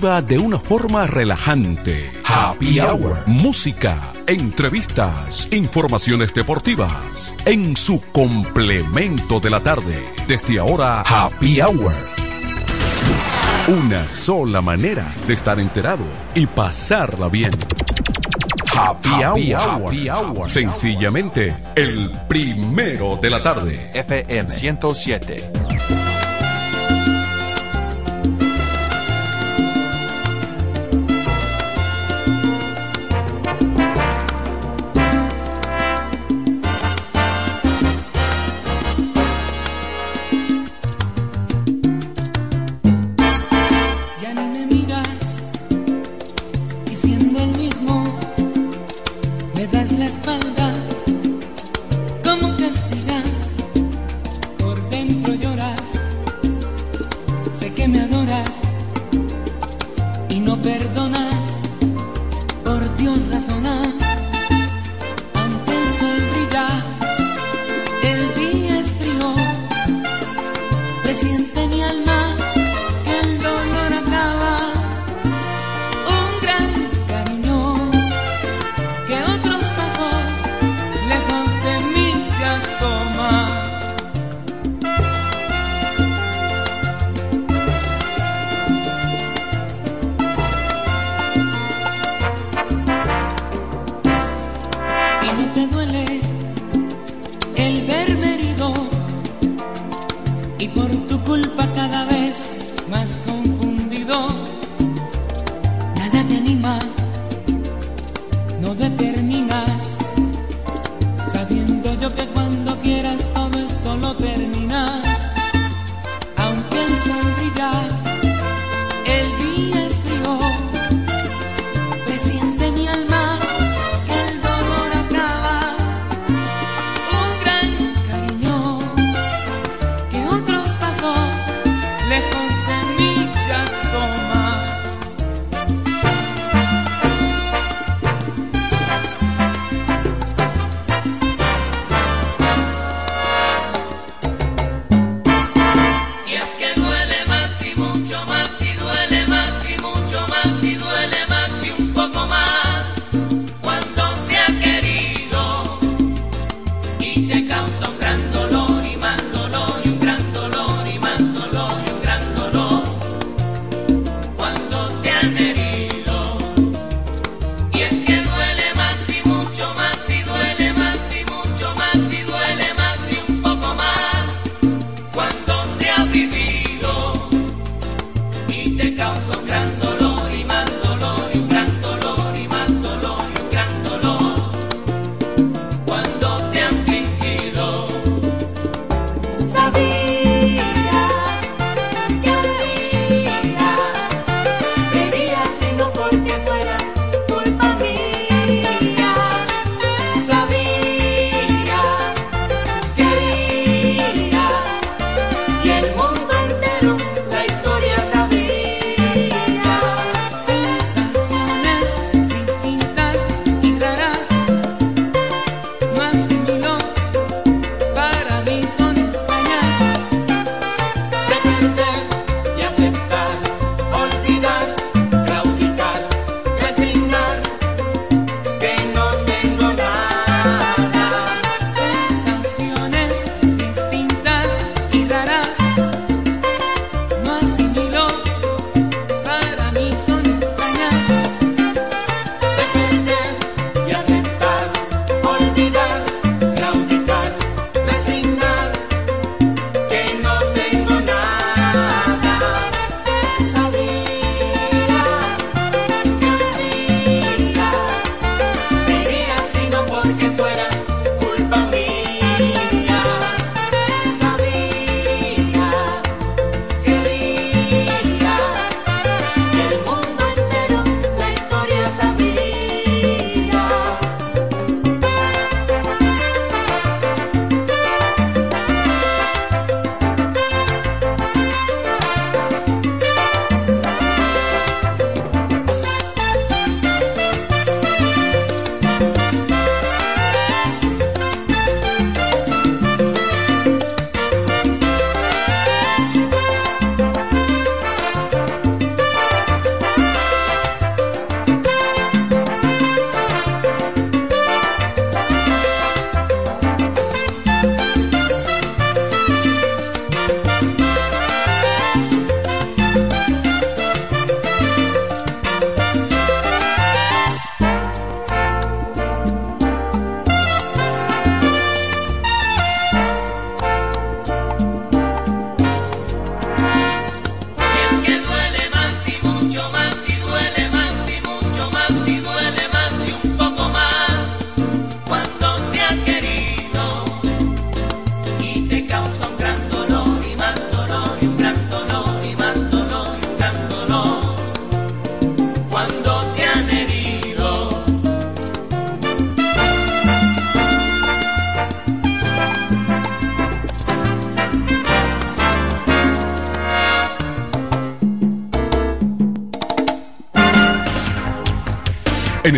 de una forma relajante. Happy Hour. Música, entrevistas, informaciones deportivas. En su complemento de la tarde. Desde ahora, Happy Hour. Una sola manera de estar enterado y pasarla bien. Happy, hour. Happy Hour. Sencillamente, el primero de la tarde. FM 107.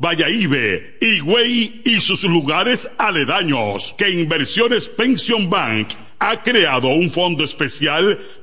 Vallaibe, Higüey y sus lugares aledaños que Inversiones Pension Bank ha creado un fondo especial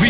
vi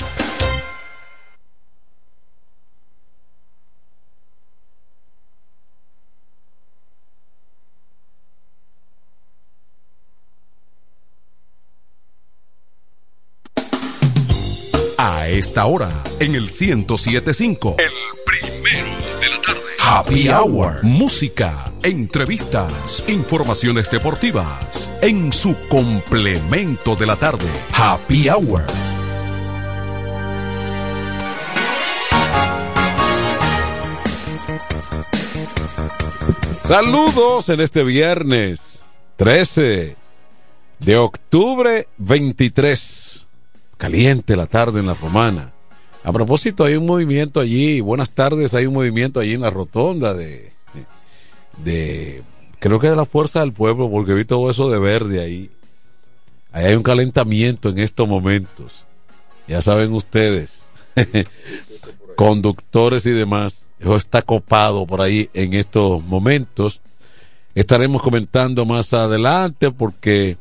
A esta hora, en el 1075. El primero de la tarde. Happy Hour. Música, entrevistas, informaciones deportivas. En su complemento de la tarde. Happy Hour. Saludos en este viernes 13 de octubre 23. Caliente la tarde en la romana. A propósito, hay un movimiento allí, buenas tardes, hay un movimiento allí en la rotonda de, de, creo que de la fuerza del pueblo, porque vi todo eso de verde ahí. Ahí hay un calentamiento en estos momentos. Ya saben ustedes, conductores y demás. Eso está copado por ahí en estos momentos. Estaremos comentando más adelante porque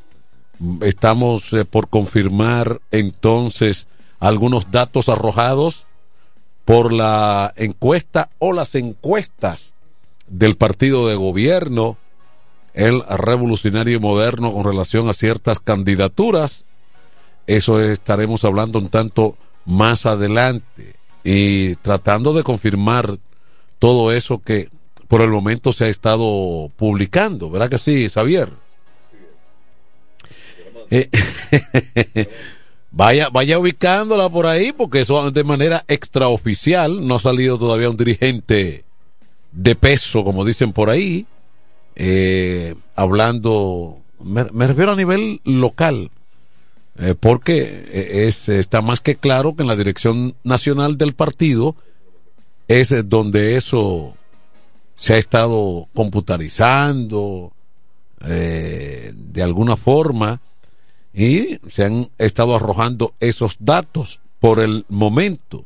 estamos eh, por confirmar entonces algunos datos arrojados por la encuesta o las encuestas del partido de gobierno, el revolucionario moderno con relación a ciertas candidaturas. Eso estaremos hablando un tanto más adelante y tratando de confirmar todo eso que por el momento se ha estado publicando, ¿verdad que sí, Xavier? Eh, vaya, vaya ubicándola por ahí, porque eso de manera extraoficial, no ha salido todavía un dirigente de peso, como dicen por ahí, eh, hablando, me, refiero a nivel local, eh, porque es, está más que claro que en la dirección nacional del partido es donde eso se ha estado computarizando de alguna forma y se han estado arrojando esos datos por el momento.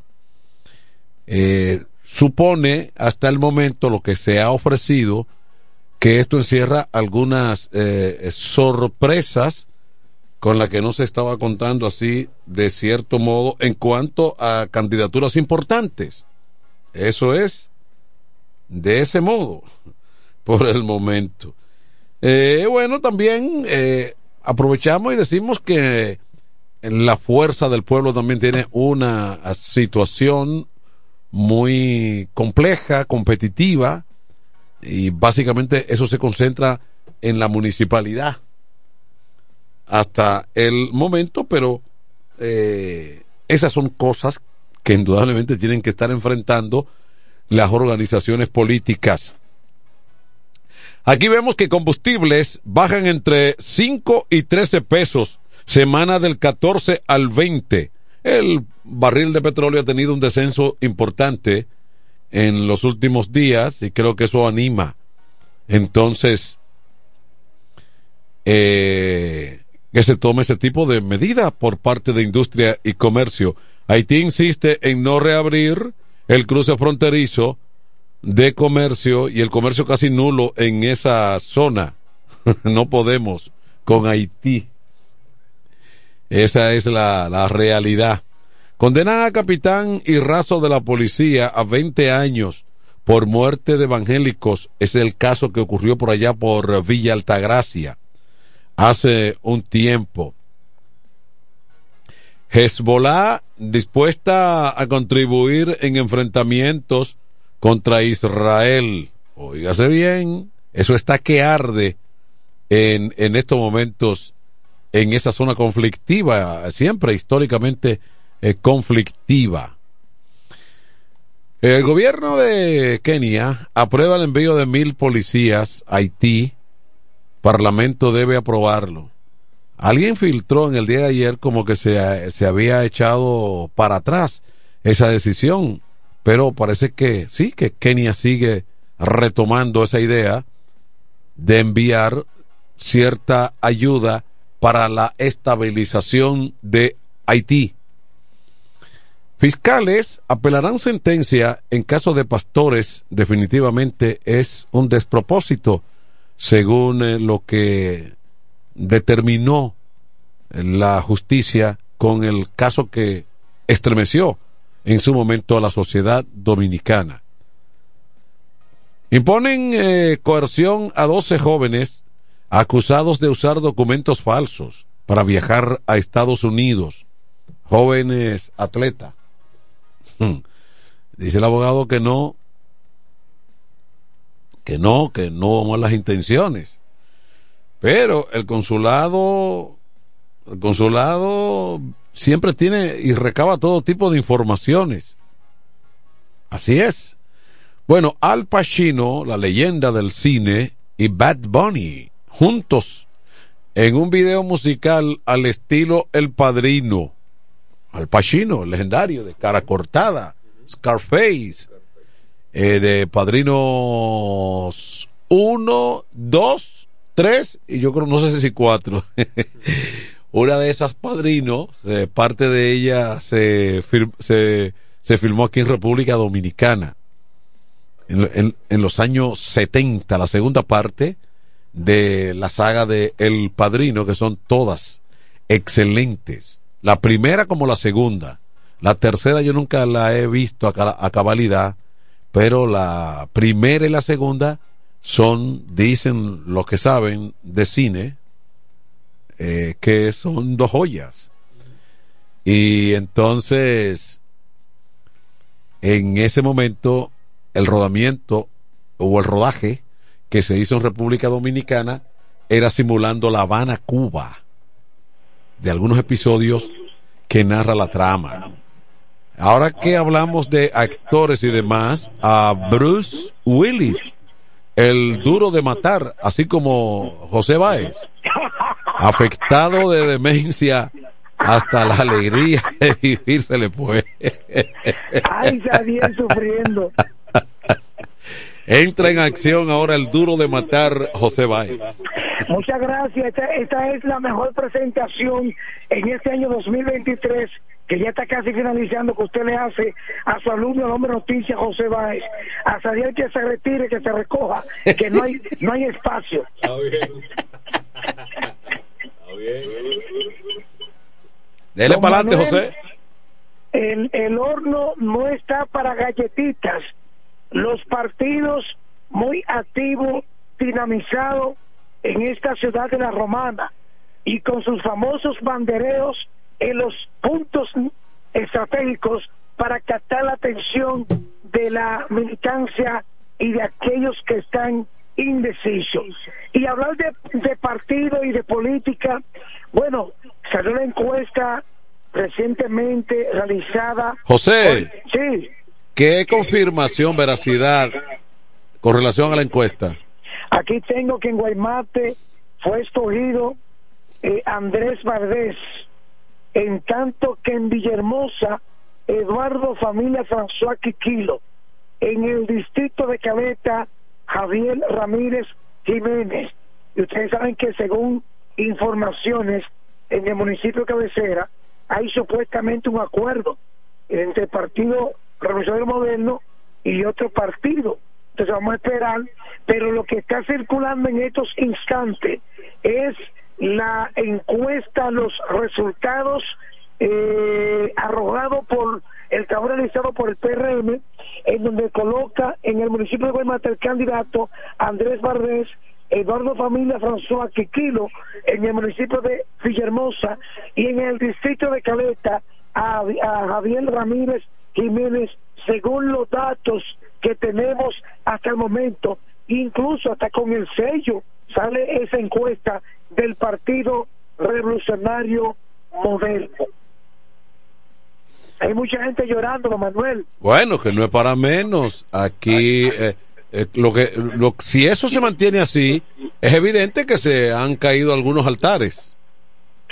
Eh, supone hasta el momento lo que se ha ofrecido que esto encierra algunas eh, sorpresas con las que no se estaba contando así de cierto modo en cuanto a candidaturas importantes. Eso es de ese modo por el momento. Eh, bueno, también aprovechamos y decimos que la fuerza del pueblo también tiene una situación muy compleja, competitiva, y básicamente eso se concentra en la municipalidad hasta el momento, pero eh, esas son cosas que indudablemente tienen que estar enfrentando las organizaciones políticas Aquí vemos que combustibles bajan entre 5 y 13 pesos, semana del 14 al 20. El barril de petróleo ha tenido un descenso importante en los últimos días y creo que eso anima. Entonces, eh, que se tome ese tipo de medida por parte de industria y comercio. Haití insiste en no reabrir el cruce fronterizo de comercio y el comercio casi nulo en esa zona. no podemos con Haití. Esa es la, la realidad. Condenan a capitán y raso de la policía a 20 años por muerte de evangélicos. Es el caso que ocurrió por allá por Villa Altagracia hace un tiempo. Hezbollah dispuesta a contribuir en enfrentamientos contra Israel. Óigase bien, eso está que arde en, en estos momentos en esa zona conflictiva, siempre históricamente eh, conflictiva. El gobierno de Kenia aprueba el envío de mil policías a Haití. Parlamento debe aprobarlo. Alguien filtró en el día de ayer como que se, se había echado para atrás esa decisión pero parece que sí, que Kenia sigue retomando esa idea de enviar cierta ayuda para la estabilización de Haití. Fiscales apelarán sentencia en caso de pastores, definitivamente es un despropósito, según eh, lo que determinó la justicia con el caso que estremeció en su momento a la sociedad dominicana. Imponen eh, coerción a 12 jóvenes acusados de usar documentos falsos para viajar a Estados Unidos. jóvenes atletas. Hmm. Dice el abogado que no, que no, que no malas intenciones. Pero el consulado, el consulado siempre tiene y recaba todo tipo de informaciones. Así es. Bueno, Al Pacino, la leyenda del cine, y Bad Bunny, juntos, en un video musical al estilo El Padrino. Al Pacino, legendario, de cara cortada, Scarface, eh, de Padrinos 1, 2, 3, y yo creo, no sé si 4. Una de esas padrinos, eh, parte de ella se, se, se filmó aquí en República Dominicana en, los años 70, la segunda parte de la saga de El Padrino, que son todas excelentes. La primera como la segunda. La tercera yo nunca la he visto a, cabalidad, pero la primera y la segunda son, dicen los que saben de cine, eh, que son dos joyas. Y entonces, en ese momento, el rodamiento o el rodaje que se hizo en República Dominicana era simulando La Habana, Cuba, de algunos episodios que narra la trama. Ahora que hablamos de actores y demás, a Bruce Willis, el duro de matar, así como José Báez, afectado de demencia hasta la alegría de vivir se le puede. Ay, Javier sufriendo. Entra en acción ahora el duro de matar José Báez. Muchas gracias. Esta, es la mejor presentación en este año 2023 que ya está casi finalizando, que usted le hace a su alumno, el hombre noticia José Báez, a salir que se retire, que se recoja, que no hay, no hay espacio. Dele para adelante, José. El, el horno no está para galletitas los partidos muy activos, dinamizados en esta ciudad de la Romana y con sus famosos bandereos en los puntos estratégicos para captar la atención de la militancia y de aquellos que están indecisos. Y hablar de, de partido y de política, bueno, salió la encuesta recientemente realizada. José. sí ¿Qué confirmación, veracidad con relación a la encuesta? Aquí tengo que en Guaymate fue escogido eh, Andrés Valdés, en tanto que en Villahermosa, Eduardo Familia François Quiquilo, en el distrito de Caleta, Javier Ramírez Jiménez. Y ustedes saben que según informaciones en el municipio cabecera, hay supuestamente un acuerdo entre el Partido Revolucionario Moderno y otro partido. Entonces vamos a esperar, pero lo que está circulando en estos instantes es la encuesta, los resultados eh, arrojados por el trabajo realizado por el PRM, en donde coloca en el municipio de Guaymata el candidato Andrés Bardés, Eduardo Familia François Quiquilo, en el municipio de Villahermosa y en el distrito de Caleta a, a Javier Ramírez Jiménez, según los datos que tenemos hasta el momento, incluso hasta con el sello, sale esa encuesta del Partido Revolucionario Moderno. Hay mucha gente llorando, Manuel. Bueno, que no es para menos. Aquí, eh, eh, lo que, lo, si eso se mantiene así, es evidente que se han caído algunos altares.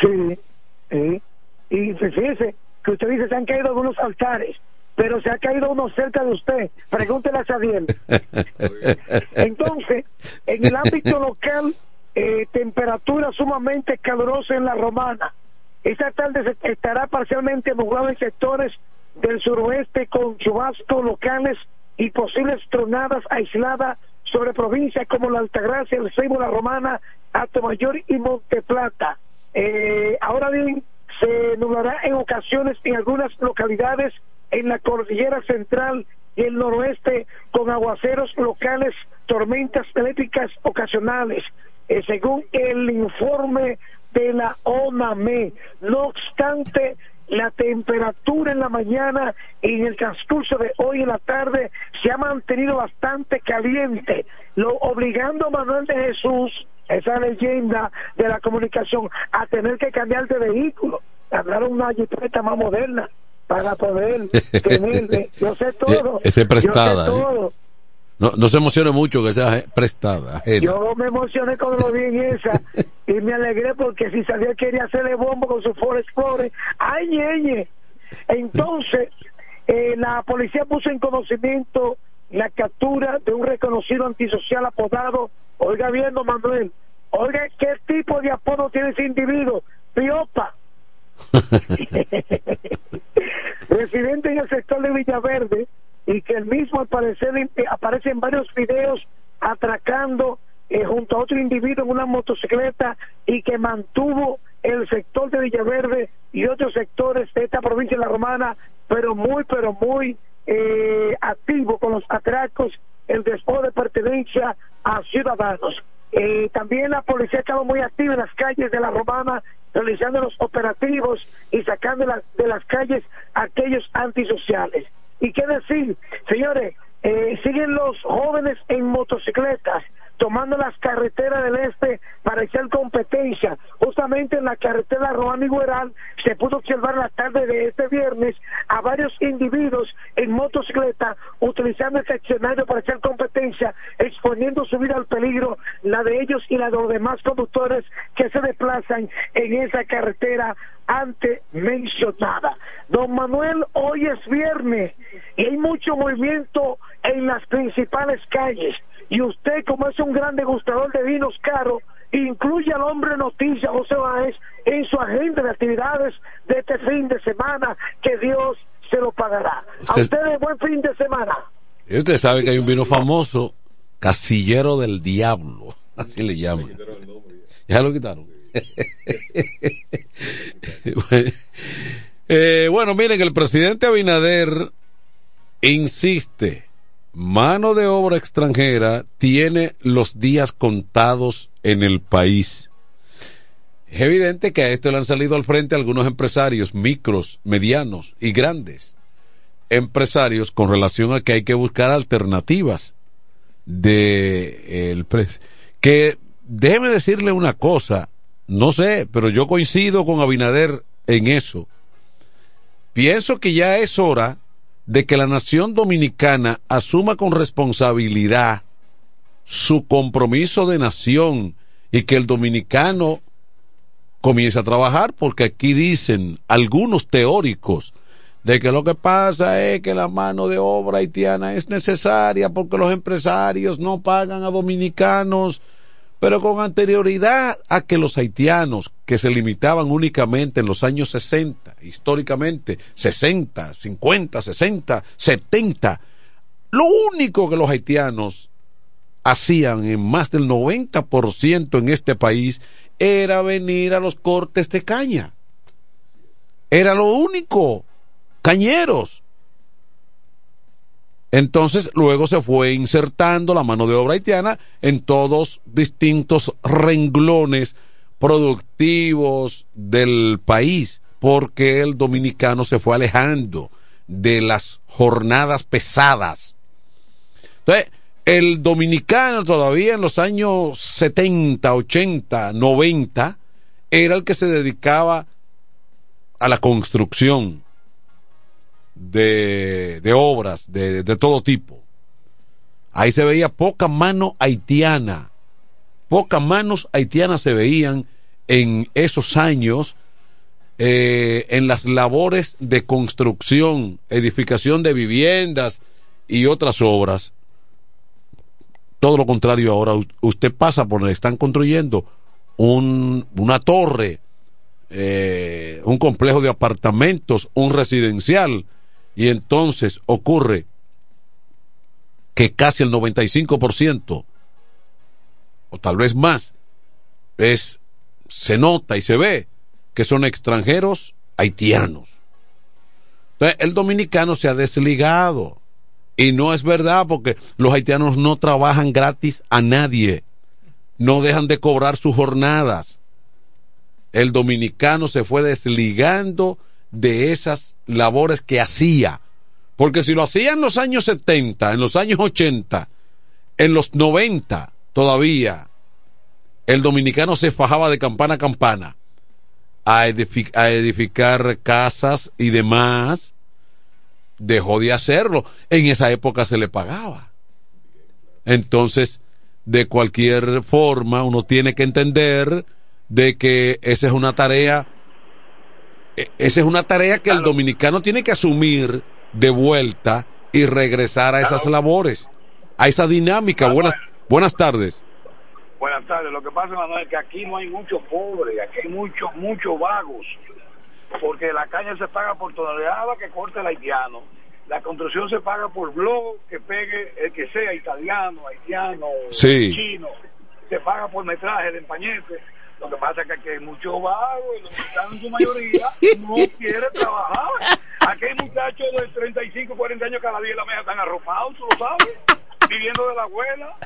Sí, sí. Y fíjese que usted dice se han caído algunos altares pero se ha caído uno cerca de usted. Pregúntele a Xavier. Entonces, en el ámbito local, eh, temperatura sumamente calurosa en la romana. Esta tarde estará parcialmente nublado en sectores del suroeste con chubascos locales y posibles tronadas aisladas sobre provincias como la Altagracia, el Seibo, la Romana, Mayor y Monteplata. Eh, ahora bien, se nublará en ocasiones en algunas localidades en la cordillera central y el noroeste con aguaceros locales, tormentas eléctricas ocasionales, eh, según el informe de la ONAME. No obstante, la temperatura en la mañana y en el transcurso de hoy en la tarde se ha mantenido bastante caliente, lo obligando a Manuel de Jesús, esa leyenda de la comunicación, a tener que cambiar de vehículo, hablar una jipeta más moderna para poder tener, yo sé todo. Ese prestada. Yo sé todo. No, no se emocione mucho que sea prestada. Yo me emocioné cuando lo vi en esa y me alegré porque si sabía que quería hacerle bombo con su Ford Explorer, ¡ay, ñeñe! Entonces, eh, la policía puso en conocimiento la captura de un reconocido antisocial apodado, oiga viendo Manuel, oiga qué tipo de apodo tiene ese individuo, Piopa. Residente en el sector de Villaverde, y que el mismo al aparece en varios videos atracando eh, junto a otro individuo en una motocicleta y que mantuvo el sector de Villaverde y otros sectores de esta provincia de la Romana, pero muy, pero muy eh, activo con los atracos, el despojo de pertenencia a ciudadanos. Eh, también la policía estaba muy activa en las calles de la Romana, realizando los operativos y sacando de las calles aquellos antisociales. ¿Y qué decir? Señores, eh, siguen los jóvenes en motocicletas tomando las carreteras del este para hacer competencia. Justamente en la carretera Román Gueral se pudo observar la tarde de este viernes a varios individuos en motocicleta utilizando este escenario para hacer competencia, exponiendo su vida al peligro, la de ellos y la de los demás conductores que se desplazan en esa carretera ante mencionada. Don Manuel, hoy es viernes y hay mucho movimiento en las principales calles y usted como es un gran degustador de vinos caros, incluye al hombre noticia José Báez en su agenda de actividades de este fin de semana, que Dios se lo pagará. a ustedes buen fin de semana. Y usted sabe que hay un vino famoso, Casillero del Diablo, así le llaman. Ya lo quitaron. Eh, bueno, miren, el presidente Abinader insiste mano de obra extranjera tiene los días contados en el país. Es evidente que a esto le han salido al frente algunos empresarios micros, medianos y grandes empresarios con relación a que hay que buscar alternativas de el que déjeme decirle una cosa, no sé, pero yo coincido con Abinader en eso. Pienso que ya es hora de que la nación dominicana asuma con responsabilidad su compromiso de nación y que el dominicano comience a trabajar, porque aquí dicen algunos teóricos de que lo que pasa es que la mano de obra haitiana es necesaria porque los empresarios no pagan a dominicanos pero con anterioridad a que los haitianos, que se limitaban únicamente en los años 60, históricamente 60, 50, 60, 70, lo único que los haitianos hacían en más del 90% en este país era venir a los cortes de caña. Era lo único, cañeros. Entonces, luego se fue insertando la mano de obra haitiana en todos distintos renglones productivos del país, porque el dominicano se fue alejando de las jornadas pesadas. Entonces, el dominicano todavía en los años 70, 80, 90 era el que se dedicaba a la construcción, de, obras de, todo tipo. Ahí se veía poca mano haitiana. Pocas manos haitianas se veían en esos años eh, en las labores de construcción, edificación de viviendas y otras obras. Todo lo contrario ahora, usted pasa por donde están construyendo un, una torre, eh, un complejo de apartamentos, un residencial, y entonces ocurre que casi el 95% o tal vez más es se nota y se ve que son extranjeros haitianos. Entonces, el dominicano se ha desligado y no es verdad porque los haitianos no trabajan gratis a nadie, no dejan de cobrar sus jornadas. El dominicano se fue desligando de esas labores que hacía. Porque si lo hacía en los años 70, en los años 80, en los 90 todavía, el dominicano se fajaba de campana a campana a, a edificar casas y demás, dejó de hacerlo. En esa época se le pagaba. Entonces, de cualquier forma, uno tiene que entender de que esa es una tarea, esa es una tarea que el dominicano tiene que asumir de vuelta y regresar a esas labores, a esa dinámica. Buenas, buenas tardes. Buenas tardes. Lo que pasa, Manuel, es que aquí no hay muchos pobres, aquí hay muchos, muchos vagos, porque la caña se paga por tonelada que corta el haitiano la construcción se paga por blog que pegue el que sea italiano, haitiano, chino, se paga por metraje de empañete. Lo que pasa es que aquí hay muchos vagos y los mexicanos en su mayoría no quieren trabajar. Aquí hay muchachos de 35, 40 años cada día en la mesa están arropados, tú lo sabes, viviendo de la abuela.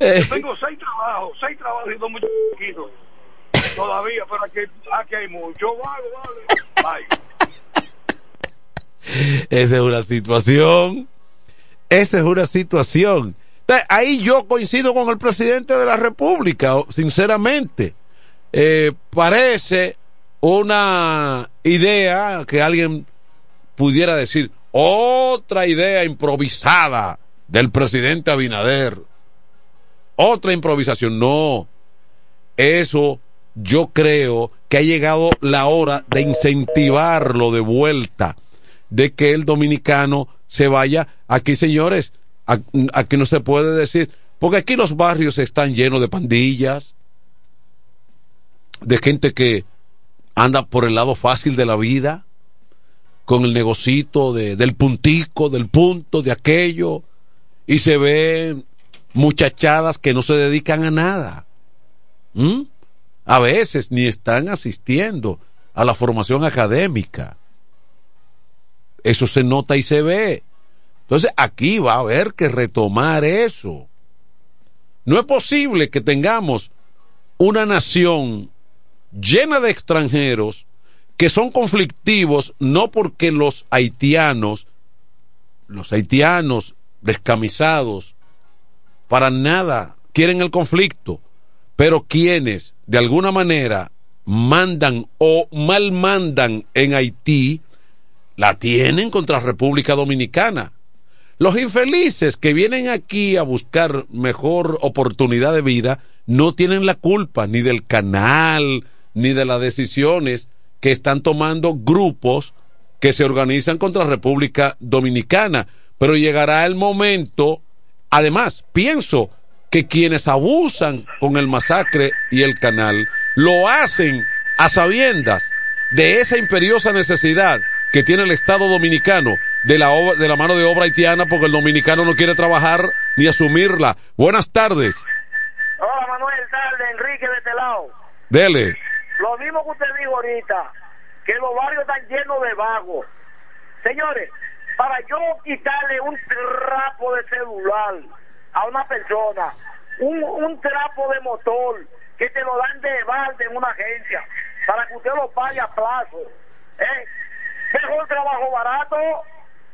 Eh. Yo tengo seis trabajos, seis trabajos y dos muy chiquitos todavía, pero aquí, aquí hay muchos vagos, vale. Bye. Esa es una situación. Esa es una situación. Ahí yo coincido con el presidente de la República, sinceramente. Eh, parece una idea que alguien pudiera decir, otra idea improvisada del presidente Abinader. Otra improvisación. No. Eso yo creo que ha llegado la hora de incentivarlo de vuelta de que el dominicano se vaya. Aquí, señores, aquí no se puede decir, porque aquí los barrios están llenos de pandillas, de gente que anda por el lado fácil de la vida, con el negocito de, del puntico, del punto, de aquello, y se ven muchachadas que no se dedican a nada. A veces ni están asistiendo a la formación académica. Eso se nota y se ve. Entonces aquí va a haber que retomar eso. No es posible que tengamos una nación llena de extranjeros que son conflictivos no porque los haitianos, los haitianos descamisados, para nada quieren el conflicto, pero quienes de alguna manera mandan o mal mandan en Haití la tienen contra República Dominicana. Los infelices que vienen aquí a buscar mejor oportunidad de vida no tienen la culpa ni del canal ni de las decisiones que están tomando grupos que se organizan contra República Dominicana. Pero llegará el momento, además, pienso que quienes abusan con el masacre y el canal lo hacen a sabiendas de esa imperiosa necesidad que tiene el Estado dominicano de la, de la mano de obra haitiana porque el dominicano no quiere trabajar ni asumirla. Buenas tardes. Hola Manuel, tarde, Enrique de este lado. Dele. Lo mismo que usted dijo ahorita, que los barrios están llenos de vagos. Señores, para yo quitarle un trapo de celular a una persona, un, un trapo de motor, que te lo dan de balde en una agencia, para que usted lo pague a plazo. ¿eh? mejor trabajo barato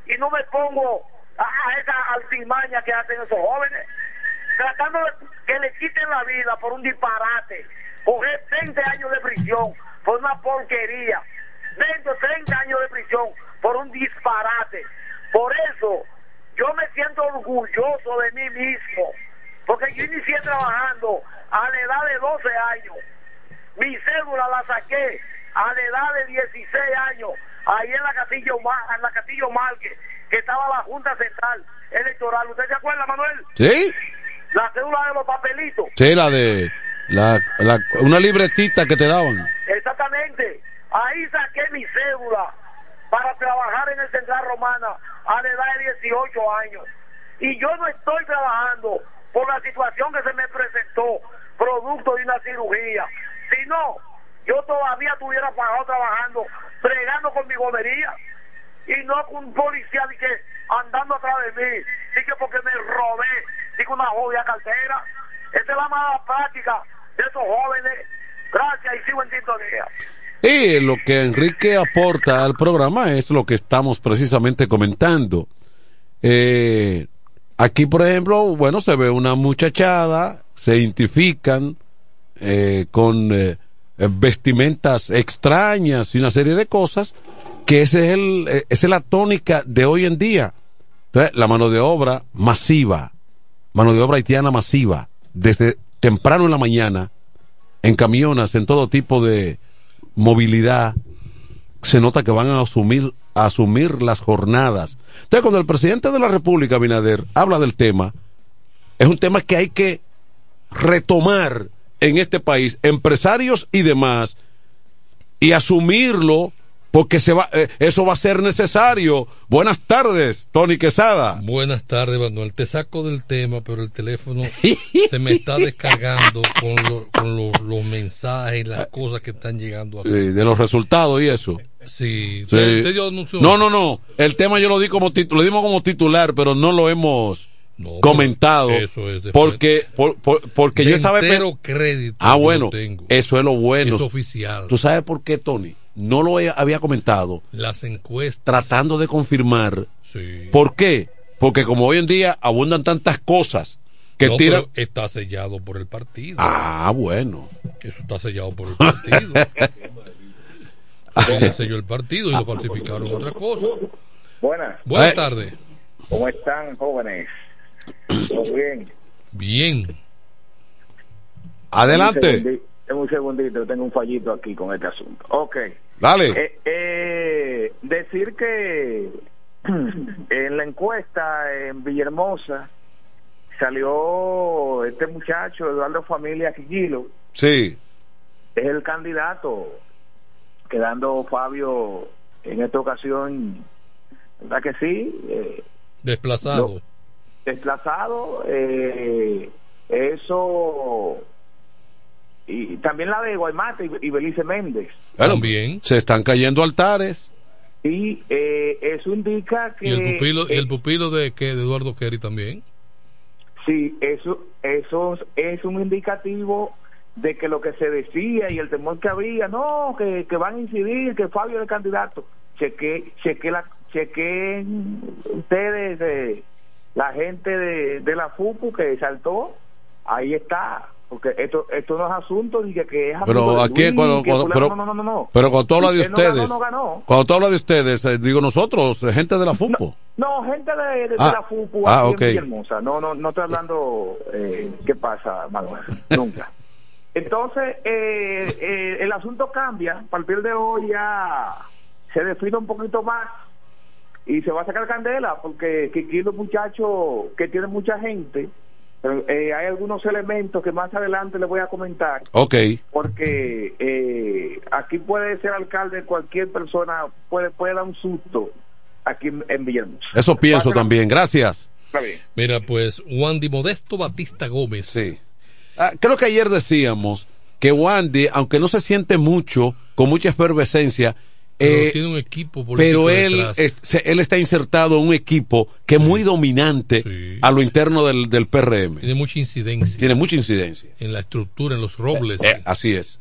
y no me pongo a, esa altimaña que hacen esos jóvenes, tratando de que le quiten la vida por un disparate, coger 20 años de prisión por una porquería, 20 o 30 años de prisión por un disparate. Por eso yo me siento orgulloso de mí mismo, porque yo inicié trabajando a la edad de 12 años. Mi cédula la saqué a la edad de 16 años ahí en la Castillo, en la Castillo Marque, que estaba la Junta Central Electoral. ¿Usted se acuerda, Manuel? Sí. La cédula de los papelitos. Sí, la de la, la, una libretita que te daban. Exactamente. Ahí saqué mi cédula para trabajar en el Central Romana a la edad de 18 años. Y yo no estoy trabajando por la situación que se me presentó, producto de una cirugía, sino yo todavía estuviera pagado trabajando, bregando con mi gomería y no con un policía andando atrás de mí, sí que porque me robé, que una jodida cartera. Esa es la mala práctica de esos jóvenes. Gracias y sigo en sintonía. Y lo que Enrique aporta al programa es lo que estamos precisamente comentando. Eh, aquí, por ejemplo, bueno, se ve una muchachada, se identifican eh, con eh, vestimentas extrañas y una serie de cosas, que es el, esa es la tónica de hoy en día. Entonces, la mano de obra masiva, mano de obra haitiana masiva, desde temprano en la mañana, en camiones, en todo tipo de movilidad, se nota que van a asumir, a asumir las jornadas. Entonces, cuando el presidente de la República, Binader, habla del tema, es un tema que hay que retomar en este país, empresarios y demás, y asumirlo porque se va, eh, eso va a ser necesario. Buenas tardes, Tony Quesada. Buenas tardes, Manuel. Te saco del tema, pero el teléfono se me está descargando con, lo- con lo- los mensajes y las cosas que están llegando aquí. Eh, de los resultados y eso. Sí, Sí. Usted- dio No, no, no. El tema yo lo di como lo dimos como titular, pero no lo hemos comentado. pero eso es de porque por- por- porque yo estaba crédito Ah, bueno. tengo. Eso es lo bueno. Es oficial. ¿Tú sabes por qué, Tony? No lo he- había comentado. Las encuestas. Tratando de confirmar. Sí. ¿Por qué? Porque como hoy en día abundan tantas cosas que No, tiran. pero está sellado por el partido. Ah, bueno. Eso está sellado por el partido. Ella selló el partido y lo falsificaron otra cosa. Buenas. Buenas Eh. tardes. ¿Cómo están, jóvenes? ¿Todo bien? Bien. Adelante. Un segundi- Un segundito, tengo un fallito aquí con este asunto. Ok. Dale. Eh, eh, decir que en la encuesta en Villahermosa salió este muchacho, Eduardo Familia Quiguilo, Sí. es el candidato, quedando Fabio en esta ocasión, ¿verdad que sí? Eh, Desplazado. desplazado, eh, eso y también la de Guaymate y, y Belice Méndez. También. Se están cayendo altares. Y eh, eso indica que Y el pupilo, y eh, el pupilo de, que de Eduardo Kerry también. sí, eso, eso es un indicativo de que lo que se decía y el temor que había, no, que, que van a incidir, que Fabio es el candidato. Cheque, cheque la, chequen ustedes, eh, la gente de, de la FUPU que saltó, ahí está. Porque esto, esto no es asunto de que, que es Pero amigo de aquí, Luis, cuando, que cuando- pero, no, no, no, no. pero cuando tú hablas de Usted no ganó, ustedes, ganó. cuando tú hablas de ustedes, eh, digo nosotros, eh, gente de la FUPO. No, gente de, de- de Ah, la FUPU ah, aquí ok. en Villahermosa. No, no, no estoy hablando eh, qué pasa, Manuel. Nunca. Entonces, eh, eh, el asunto cambia. A partir de hoy ya se define un poquito más y se va a sacar candela porque Kikilo es un muchacho que tiene mucha gente. Pero, eh, hay algunos elementos que más adelante les voy a comentar Ok. porque eh, aquí puede ser alcalde cualquier persona, puede, puede dar un susto aquí en, en. Eso pienso también. Gracias. Está bien. Mira, pues Juan Di Modesto Batista Gómez. Sí. Ah, creo que ayer decíamos que Wandy, aunque no se siente mucho, con mucha efervescencia, Pero eh, tiene un equipo político pero él, es- él está insertado en un equipo que es muy dominante a lo interno del, del PRM. Tiene mucha incidencia. Tiene mucha incidencia. En la estructura, en los robles. Eh, así es.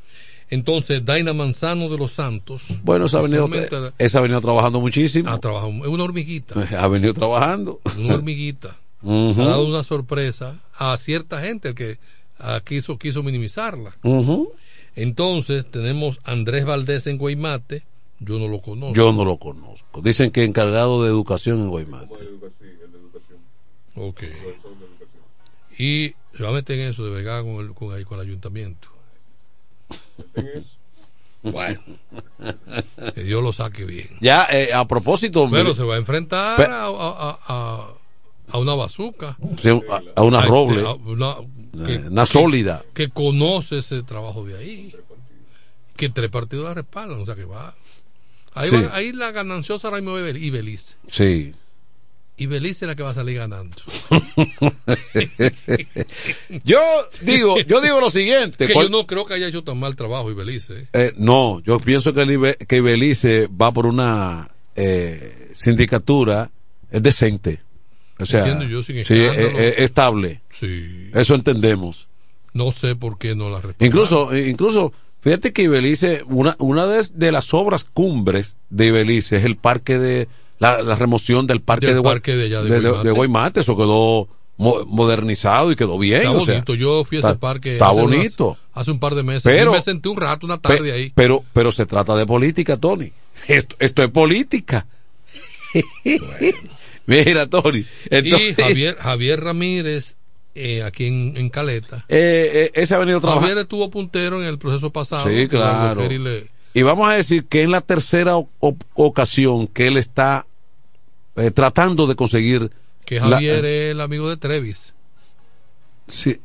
Entonces, Daina Manzano de los Santos. Bueno, esa ha venido, especialmente, esa ha venido trabajando muchísimo. ha trabajado, es una hormiguita. Ha venido trabajando. Una hormiguita. Ujú. Ha dado una sorpresa a cierta gente que quiso, quiso minimizarla. Entonces, tenemos a Andrés Valdés en Guaymate. Yo no lo conozco. Yo no lo conozco. Dicen que encargado de educación en Guaymate. Ok. Y se va a meter en eso de verdad con el, con, ahí, con el ayuntamiento. Bueno, que Dios lo saque bien. Ya, eh, a propósito. Pero mire, se va a enfrentar Pe- a, a, a- a- una bazuca. sí, a, a una roble. a una, eh, una sólida. Que, que conoce ese trabajo de ahí. Que tres partidos la respaldan, o sea que va. Ahí, Sí. ahí la gananciosa ahora mismo es y Belice. Sí. Y Belice es la que va a salir ganando. yo digo, yo digo lo siguiente. que cual- yo no creo que haya hecho tan mal trabajo y Belice. ¿eh? Eh, no, yo pienso que, Ibe- que Belice va por una eh, sindicatura decente. O sea, Entiendo yo, sin sí, eh, eh, estable. Sí. Eso entendemos. No sé por qué no la respetan. Incluso, incluso Fíjate que Ibelice, una, una de, de las obras cumbres de Ibelice es el parque de, la, la remoción del parque, Del de, parque de allá Guaymate. de Guaymate. Eso quedó mo- modernizado y quedó bien. Está o sea, bonito. Yo fui a ese está- parque. Está hace unas- bonito. hace un par de meses. Pero- y me senté un rato, una tarde Pe- ahí. Pero, pero se trata de política, Tony. Esto, esto es política. Mira, Tony. y Javier, Javier Ramírez, eh, aquí en, en Caleta. eh, eh, ese ha venido trabajando. Javier estuvo puntero en el proceso pasado. Sí, claro. Le- Y vamos a decir que es la tercera ocasión que él está eh, tratando de conseguir. que la- Javier es el amigo de Trevis. sí,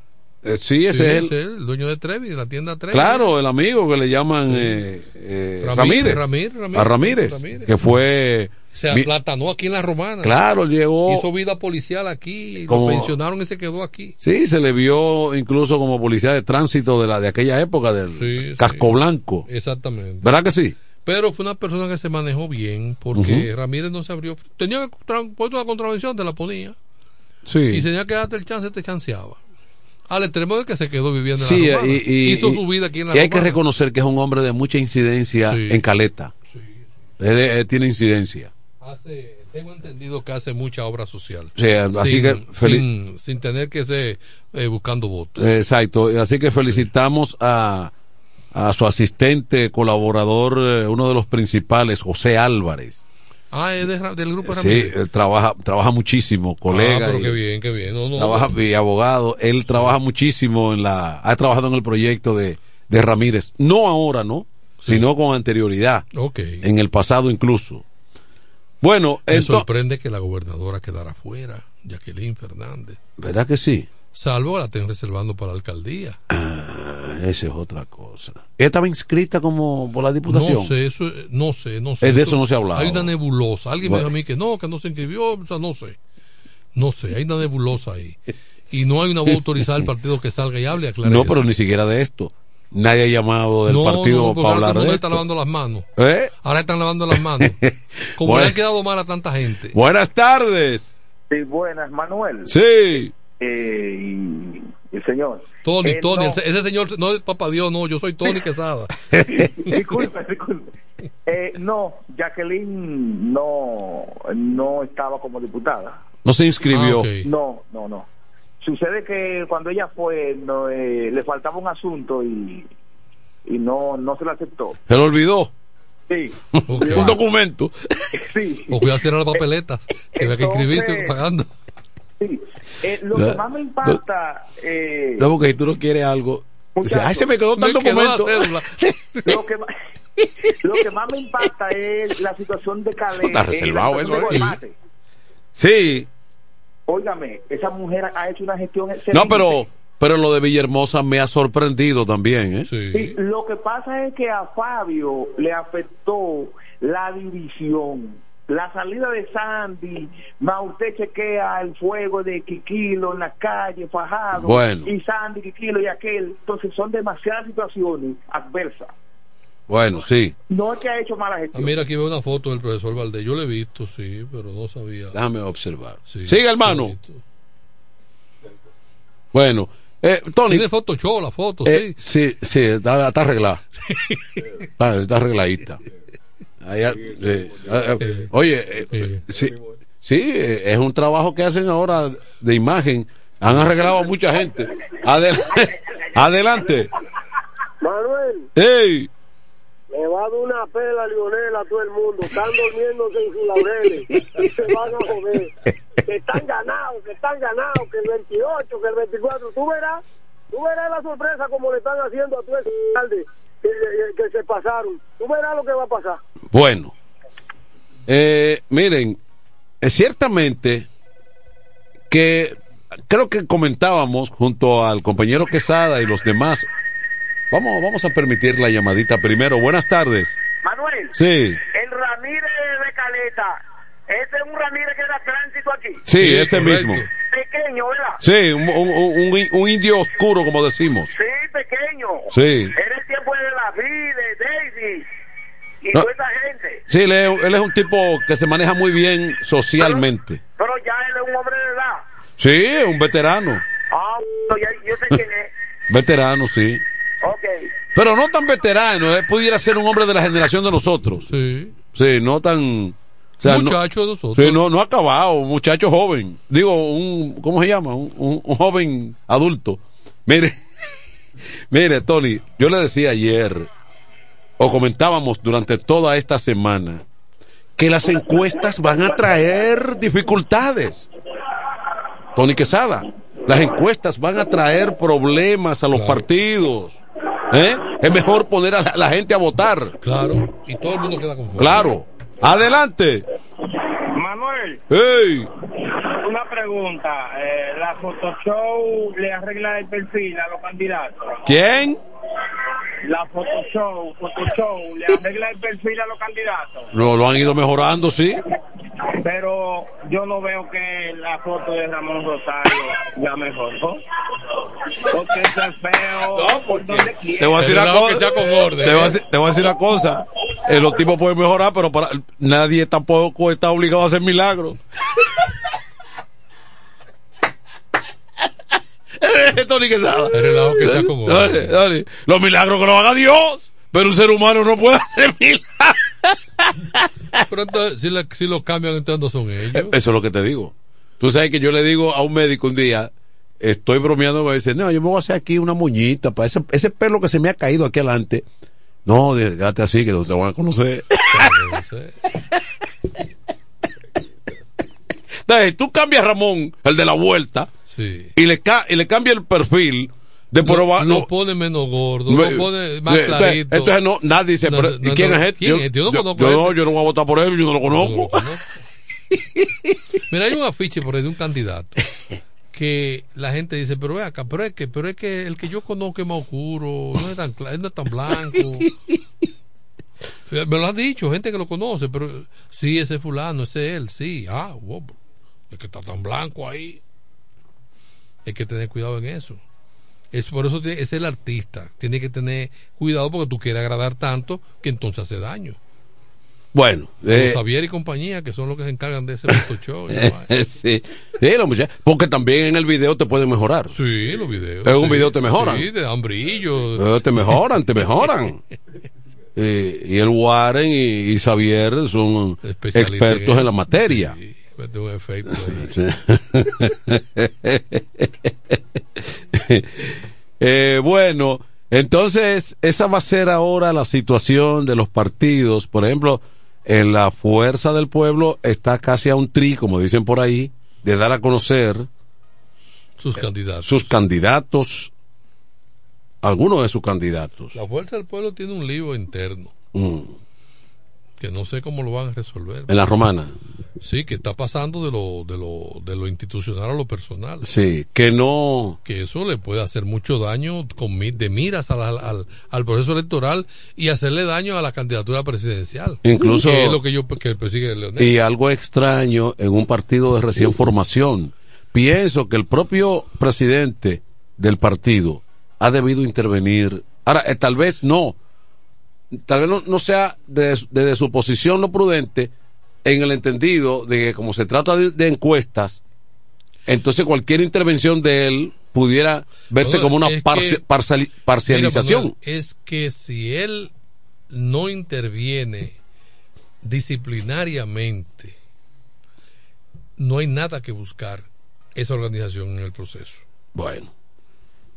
eh, sí, ese Sí, es él, el dueño de Trevis, de la tienda Trevis. Claro, el amigo que le llaman eh, eh, Ramírez, Ramírez, Ramírez, Ramírez, a Ramírez, Ramírez. que fue. Se aplatanó aquí en la Romana. Claro, llegó. Hizo vida policial aquí, Como- lo pensionaron y se quedó aquí. Sí, se le vio incluso como policía de tránsito de la de aquella época del Sí, casco blanco. Exactamente. ¿Verdad que sí? Pero fue una persona que se manejó bien porque Ramírez no se abrió. Tenía que puesto una contravención, te la ponía. Sí. Y tenía que darte el chance, te chanceaba. Al extremo de que se quedó viviendo en Sí, la Romana. y, y- Hizo su vida aquí en la y hay que reconocer que es un hombre de mucha incidencia Sí. en Caleta. Él, él tiene incidencia. Hace, tengo entendido que hace mucha obra social. Sí, así sin, que feliz- sin, sin tener que ser eh, buscando votos. Exacto. Así que felicitamos a, a su asistente, colaborador, eh, uno de los principales, José Álvarez. Ah, es de del grupo Sí, Ramírez. él trabaja, trabaja muchísimo, colega. Ah, pero y- qué bien, qué bien. No, no, trabaja y abogado. Él trabaja muchísimo en la, ha trabajado en el proyecto de, de Ramírez. No ahora, ¿no? Sino con anterioridad. Ok. En el pasado incluso. Bueno, Me esto, sorprende que la gobernadora quedara fuera, Jacqueline Fernández. ¿verdad que sí? Salvo la estén reservando para la alcaldía. Ah, esa es otra cosa. Ella estaba inscrita como por la diputación. No sé, eso, no sé, no sé. Eh, de eso no se ha hablado. Hay una nebulosa. Alguien Bueno. me dijo a mí que no, que no se inscribió, o sea, no sé. No sé, hay una nebulosa ahí. Y no hay una voz autorizada del partido que salga y hable aclare No, eso. pero ni siquiera de esto. Nadie ha llamado del No, partido no, para ahora hablar de está esto. lavando las manos. ¿Eh? Ahora están lavando las manos. Como Bueno. le han quedado mal a tanta gente. Buenas tardes. Sí, buenas, Manuel. Sí. Eh, y el señor. Tony, Eh, Tony, no. ese, señor no es papá Dios, no, yo soy Tony Quesada. disculpe, disculpe. Eh, no, Jacqueline no, no estaba como diputada. No se inscribió. Ah. No, no, no. Sucede que cuando ella fue, no, eh, le faltaba un asunto y, y no, no se lo aceptó. Se lo olvidó. Sí. Un documento. sí. O cuidado cierra las papeletas. Que había que inscribirse pagando. sí. Eh, lo que más me impacta, eh, No, porque si tú no quieres algo. Dice, ay, se me quedó Me tal quedó la documento. lo que, lo que más me impacta es la situación de Calais. Está eh, la reservado eso, ¿eh? Sí. Óigame, esa mujer ha hecho una gestión excelente. No, pero, pero lo de Villahermosa me ha sorprendido también, ¿eh? Sí, Sí. lo que pasa es que a Fabio le afectó la división. La salida de Sandy, más usted chequea el fuego de Quiquilo en la calle, fajado, Bueno. y Sandy, Quiquilo y aquel. Entonces son demasiadas situaciones adversas. Bueno, sí. No es que ha hecho mala Ah, gestión. mira, aquí veo una foto del profesor Valdés. Yo le he visto, sí, pero no sabía. Déjame observar. Sí, Sigue, hermano. Bueno, eh, Tony. Tiene Photoshop la foto, eh, sí. sí, sí, está, está arreglada. Está, está arregladita. Eh, eh, eh, oye, eh, sí, sí, es un trabajo que hacen ahora de imagen. Han arreglado a mucha gente. Adel- Adelante. Manuel, ¡Ey! Le va a dar una pela a Lionel a todo el mundo. Están durmiéndose en sus laureles se van a joder. Que están ganados, que están ganados, que el 28, que el 24. Tú verás, tú verás la sorpresa como le están haciendo a tu alcalde que, que- que se pasaron. Tú verás lo que va a pasar. Bueno, eh, miren, ciertamente que creo que comentábamos junto al compañero Quesada y los demás. Vamos, vamos a permitir la llamadita primero. Buenas tardes. Manuel, Sí, el Ramírez de Caleta, ese es un Ramírez que era tránsito aquí. sí, Sí, ese correcto. mismo. Pequeño, ¿verdad? Sí, un, un- un- un indio oscuro, como decimos. Sí, pequeño. Sí. Era el tiempo de la de Daisy y No. toda esa gente. Sí, él es, él es un tipo que se maneja muy bien socialmente. Pero ya él es un hombre de edad. Sí, un veterano. Ah, bueno, ya, yo sé quién es. Veterano, sí. Ok. Pero no tan veterano, él pudiera ser un hombre de la generación de nosotros. Sí. Sí, no tan... O sea, muchacho no, de nosotros. Sí, no, no acabado, un muchacho joven. Digo, un, ¿cómo se llama? Un, un, un joven adulto. Mire, mire, Tony, yo le decía ayer, o comentábamos durante toda esta semana, que las encuestas van a traer dificultades. Tony Quesada, las encuestas van a traer problemas a los Claro. partidos. ¿Eh? Es mejor poner a la, la gente a votar. Claro. Y todo el mundo queda conforme. Claro. Adelante. Manuel, ¡Ey! una pregunta. Eh, ¿La Photoshop le arregla el perfil a los candidatos? ¿Quién? La Photoshop, Photoshop le arregla el perfil a los candidatos. Lo, lo han ido mejorando, sí. Pero yo no veo que la foto de Ramón Rosario ya mejoró. Porque eso es feo. por donde quiera. Te voy a decir una cosa. sea con orden, Te voy a ¿eh? decir, voy a decir una cosa. Eh, los tipos pueden mejorar, pero para nadie tampoco está obligado a hacer milagros. Tony Quesada. Que orden. Dale, dale. Los milagros que lo haga Dios. Pero un ser humano no puede hacer milagros. Pero entonces, si, le- si lo cambian, entonces no son ellos. Eso es lo que te digo. Tú sabes que yo le digo a un médico un día, estoy bromeando, me dice, no, yo me voy a hacer aquí una muñita para ese, ese pelo que se me ha caído aquí adelante. No, déjate así que no te van a conocer. Entonces, tú cambias a Ramón, el de la vuelta, Sí. y le, ca y le cambia el perfil de probar. lo pone menos gordo, Me- lo pone más me- clarito. Entonces, no, nadie dice, No, pero, no, ¿y quién no, es este? ¿quién es? Yo no conozco yo, no, este. yo no voy a votar por él, yo no lo No conozco. conozco. Mira, hay un afiche por ahí de un candidato que la gente dice, pero ve acá, pero es que, pero es que el que yo conozco es más oscuro, no es tan, no es tan blanco. Me lo han dicho, gente que lo conoce, pero sí, ese fulano, ese es él, sí, ah, wow, es que está tan blanco ahí. Hay que tener cuidado en eso. Es por eso es el artista. Tiene que tener cuidado porque tú quieres agradar tanto que entonces hace daño. Bueno, eh, Xavier y compañía, que son los que se encargan de ese show. sí, sí, los muchachos, porque también en el video te pueden mejorar. Sí, los videos. En un video te mejoran. Sí, te dan brillo. Eh, te mejoran, te mejoran. Eh, y el Warren y, y Xavier son expertos en, eso. la materia. Sí, ahí. Eh, bueno, entonces esa va a ser ahora la situación de los partidos. Por ejemplo, en la fuerza del pueblo está casi a un tri, como dicen por ahí, de dar a conocer Sus candidatos. sus candidatos, algunos de sus candidatos. La Fuerza del Pueblo tiene un lío interno Mm, que no sé cómo lo van a resolver. En la romana. Sí, que está pasando de lo, de lo, de lo institucional a lo personal. Sí, que no. Que eso le puede hacer mucho daño con de miras al, al, al- al proceso electoral y hacerle daño a la candidatura presidencial. Incluso- Que es lo que yo que persigue Leonel. Y algo extraño en un partido de recién formación. Pienso que el propio presidente del partido ha debido intervenir. Ahora, eh, tal vez no. Tal vez no, no sea desde, desde su posición lo prudente en el entendido de que como se trata de, de encuestas, entonces cualquier intervención de él pudiera verse No, como una que- parcialización. Mira, Manuel, es que si él no interviene disciplinariamente, no hay nada que buscar esa organización en el proceso. Bueno.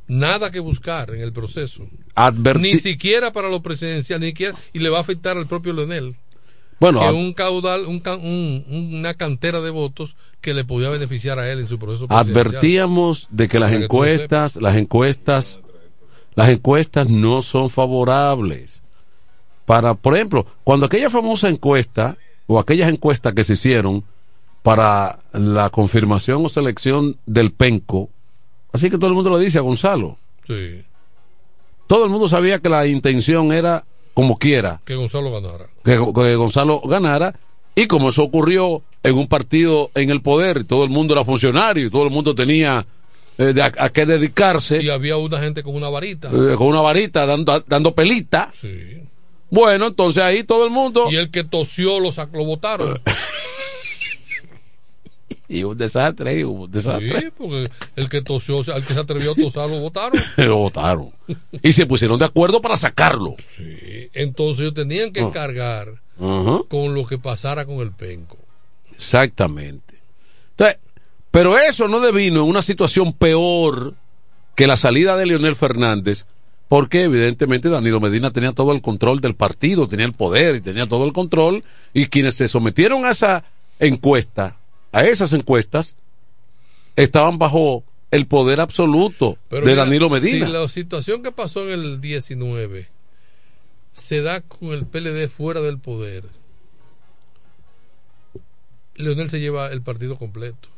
Nada que buscar en el proceso. Adverti- Ni siquiera para lo presidencial, ni siquiera, y le va a afectar al propio Leonel. Bueno, que un caudal, un, una cantera de votos que le podía beneficiar a él en su proceso presidencial. advertíamos de que las Para que encuestas, las encuestas, las encuestas no son favorables. Para, por ejemplo, cuando aquella famosa encuesta o aquellas encuestas que se hicieron para la confirmación o selección del penco, así que todo el mundo le dice a Gonzalo, Sí, todo el mundo sabía que la intención era como quiera, que Gonzalo ganara. que, que Gonzalo ganara y como eso ocurrió en un partido en el poder, todo el mundo era funcionario y todo el mundo tenía eh, de a, a qué dedicarse Y había una gente con una varita. eh, con una varita dando, dando pelita. Sí. Bueno, entonces ahí todo el mundo Y el que tosió lo, sac- lo votaron. y un desastre, y un desastre. Sí, porque el que tosió, al que se atrevió a tosar, lo votaron. lo votaron. Y se pusieron de acuerdo para sacarlo. Sí, entonces ellos tenían que Ah. cargar con lo que pasara con el penco. Exactamente. Entonces, pero eso no devino en una situación peor que la salida de Leonel Fernández, porque evidentemente Danilo Medina tenía todo el control del partido, tenía el poder y tenía todo el control, y quienes se sometieron a esa encuesta, a esas encuestas, estaban bajo el poder absoluto Pero de mira, Danilo Medina. Si la situación que pasó en el 19 se da con el PLD fuera del poder, Leonel se lleva el partido completo.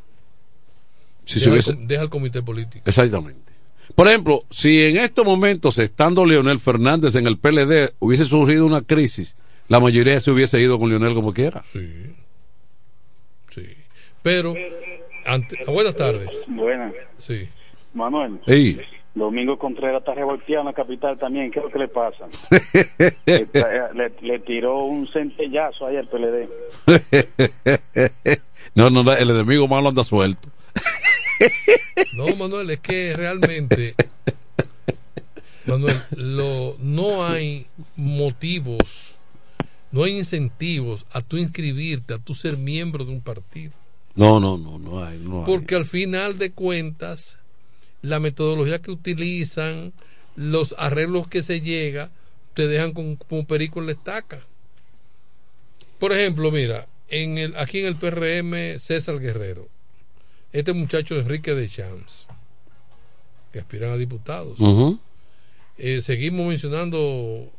Si deja, se hubiese- el, deja el comité político. Exactamente. Por ejemplo, si en estos momentos, estando Leonel Fernández en el PLD, hubiese surgido una crisis, la mayoría se hubiese ido con Leonel como quiera. Sí. Pero, ante- ah, buenas tardes. Buenas. Sí. Manuel. Ey. Domingo Contreras está revolteado en la capital también. ¿Qué es lo que le pasa? Le tiró un centellazo ahí al PLD. no, no, el enemigo malo anda suelto. No, Manuel, es que realmente, Manuel, lo, no hay motivos, no hay incentivos a tú inscribirte, a tú ser miembro de un partido. No, no, no, no hay. No hay. Porque al final de cuentas, la metodología que utilizan, los arreglos que se llega, te dejan con, como perico en la estaca. Por ejemplo, mira, en el, aquí en el PRM, César Guerrero, este muchacho Enrique de Champs, que aspiran a diputados. Eh, seguimos mencionando,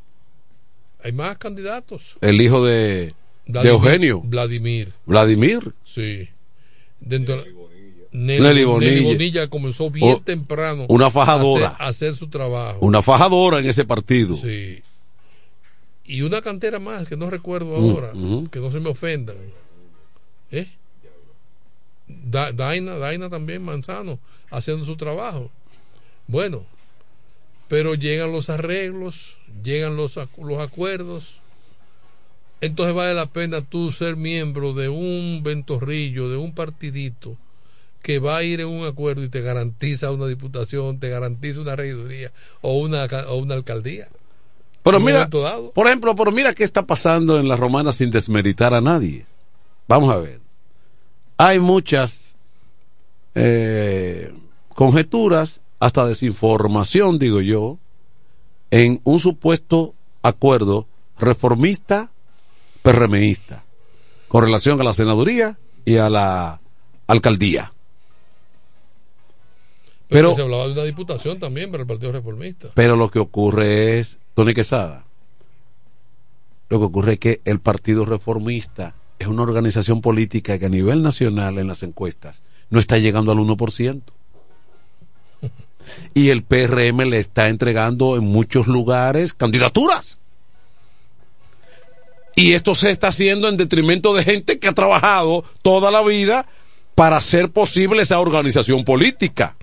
hay más candidatos. El hijo de, de Eugenio, Vladimir. Vladimir. Sí. Dentro, Nelly, Nelly Bonilla. Nelly Bonilla comenzó bien temprano una fajadora. a hacer, a hacer su trabajo. Una fajadora en ese partido. Sí. Y una cantera más que no recuerdo Mm, ahora, ujú. que no se me ofendan. ¿Eh? Da- Daina, Daina también, Manzano, haciendo su trabajo. Bueno, pero llegan los arreglos, llegan los, los acuerdos. Entonces vale la pena tú ser miembro de un ventorrillo, de un partidito que va a ir en un acuerdo y te garantiza una diputación, te garantiza una regiduría o una, ca- o una alcaldía. Pero mira, por ejemplo, pero mira qué está pasando en la romana sin desmeritar a nadie. Vamos a ver. Hay muchas eh, conjeturas, hasta desinformación, digo yo, en un supuesto acuerdo reformista, PRMista, con relación a la senaduría y a la alcaldía. Pero, Pero- se hablaba de una diputación también para el Partido Reformista. Pero lo que ocurre es, Tony Quesada, lo que ocurre es que el Partido Reformista es una organización política que a nivel nacional en las encuestas no está llegando al 1%. Y el PRM le está entregando en muchos lugares candidaturas. Y esto se está haciendo en detrimento de gente que ha trabajado toda la vida para hacer posible esa organización política.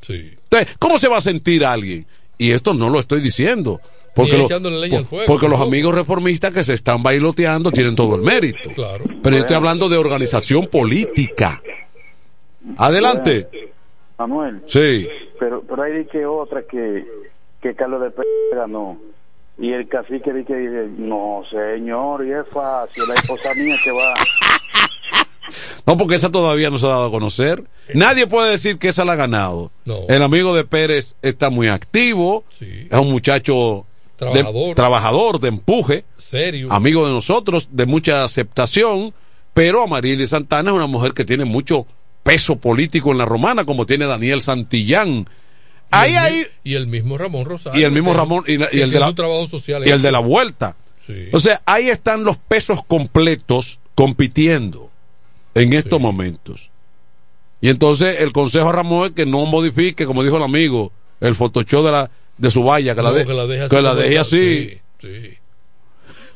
Sí. Entonces, ¿cómo se va a sentir alguien? Y esto no lo estoy diciendo. Porque, Ni lo- echándole leña al por- fuego, porque los amigos reformistas que se están bailoteando tienen todo el mérito. Claro. Pero yo estoy hablando de organización política. Adelante. Manuel. Sí. Pero, pero hay que otra que, que Carlos de Pérez ganó. Y el cacique dice, no señor, y es fácil, la esposa mía que va. No, porque esa todavía no se ha dado a conocer. Nadie puede decir que esa la ha ganado. No. El amigo de Pérez está muy activo. Es un muchacho de- Trabajador. trabajador, de empuje. Serio. amigo de nosotros, de mucha aceptación, pero Amarili Santana es una mujer que tiene mucho peso político en la romana, como tiene Daniel Santillán. Ahí y, el, y el mismo Ramón Rosario. y el mismo Ramón, y, la- y que el de la, trabajo social y el de la vuelta. Sí. O sea, ahí están los pesos completos compitiendo en estos momentos. Y entonces el consejo a Ramón es que no modifique, como dijo el amigo, el photoshop de la de su valla, que la, de- que la deje así que la deje así. Sí, sí.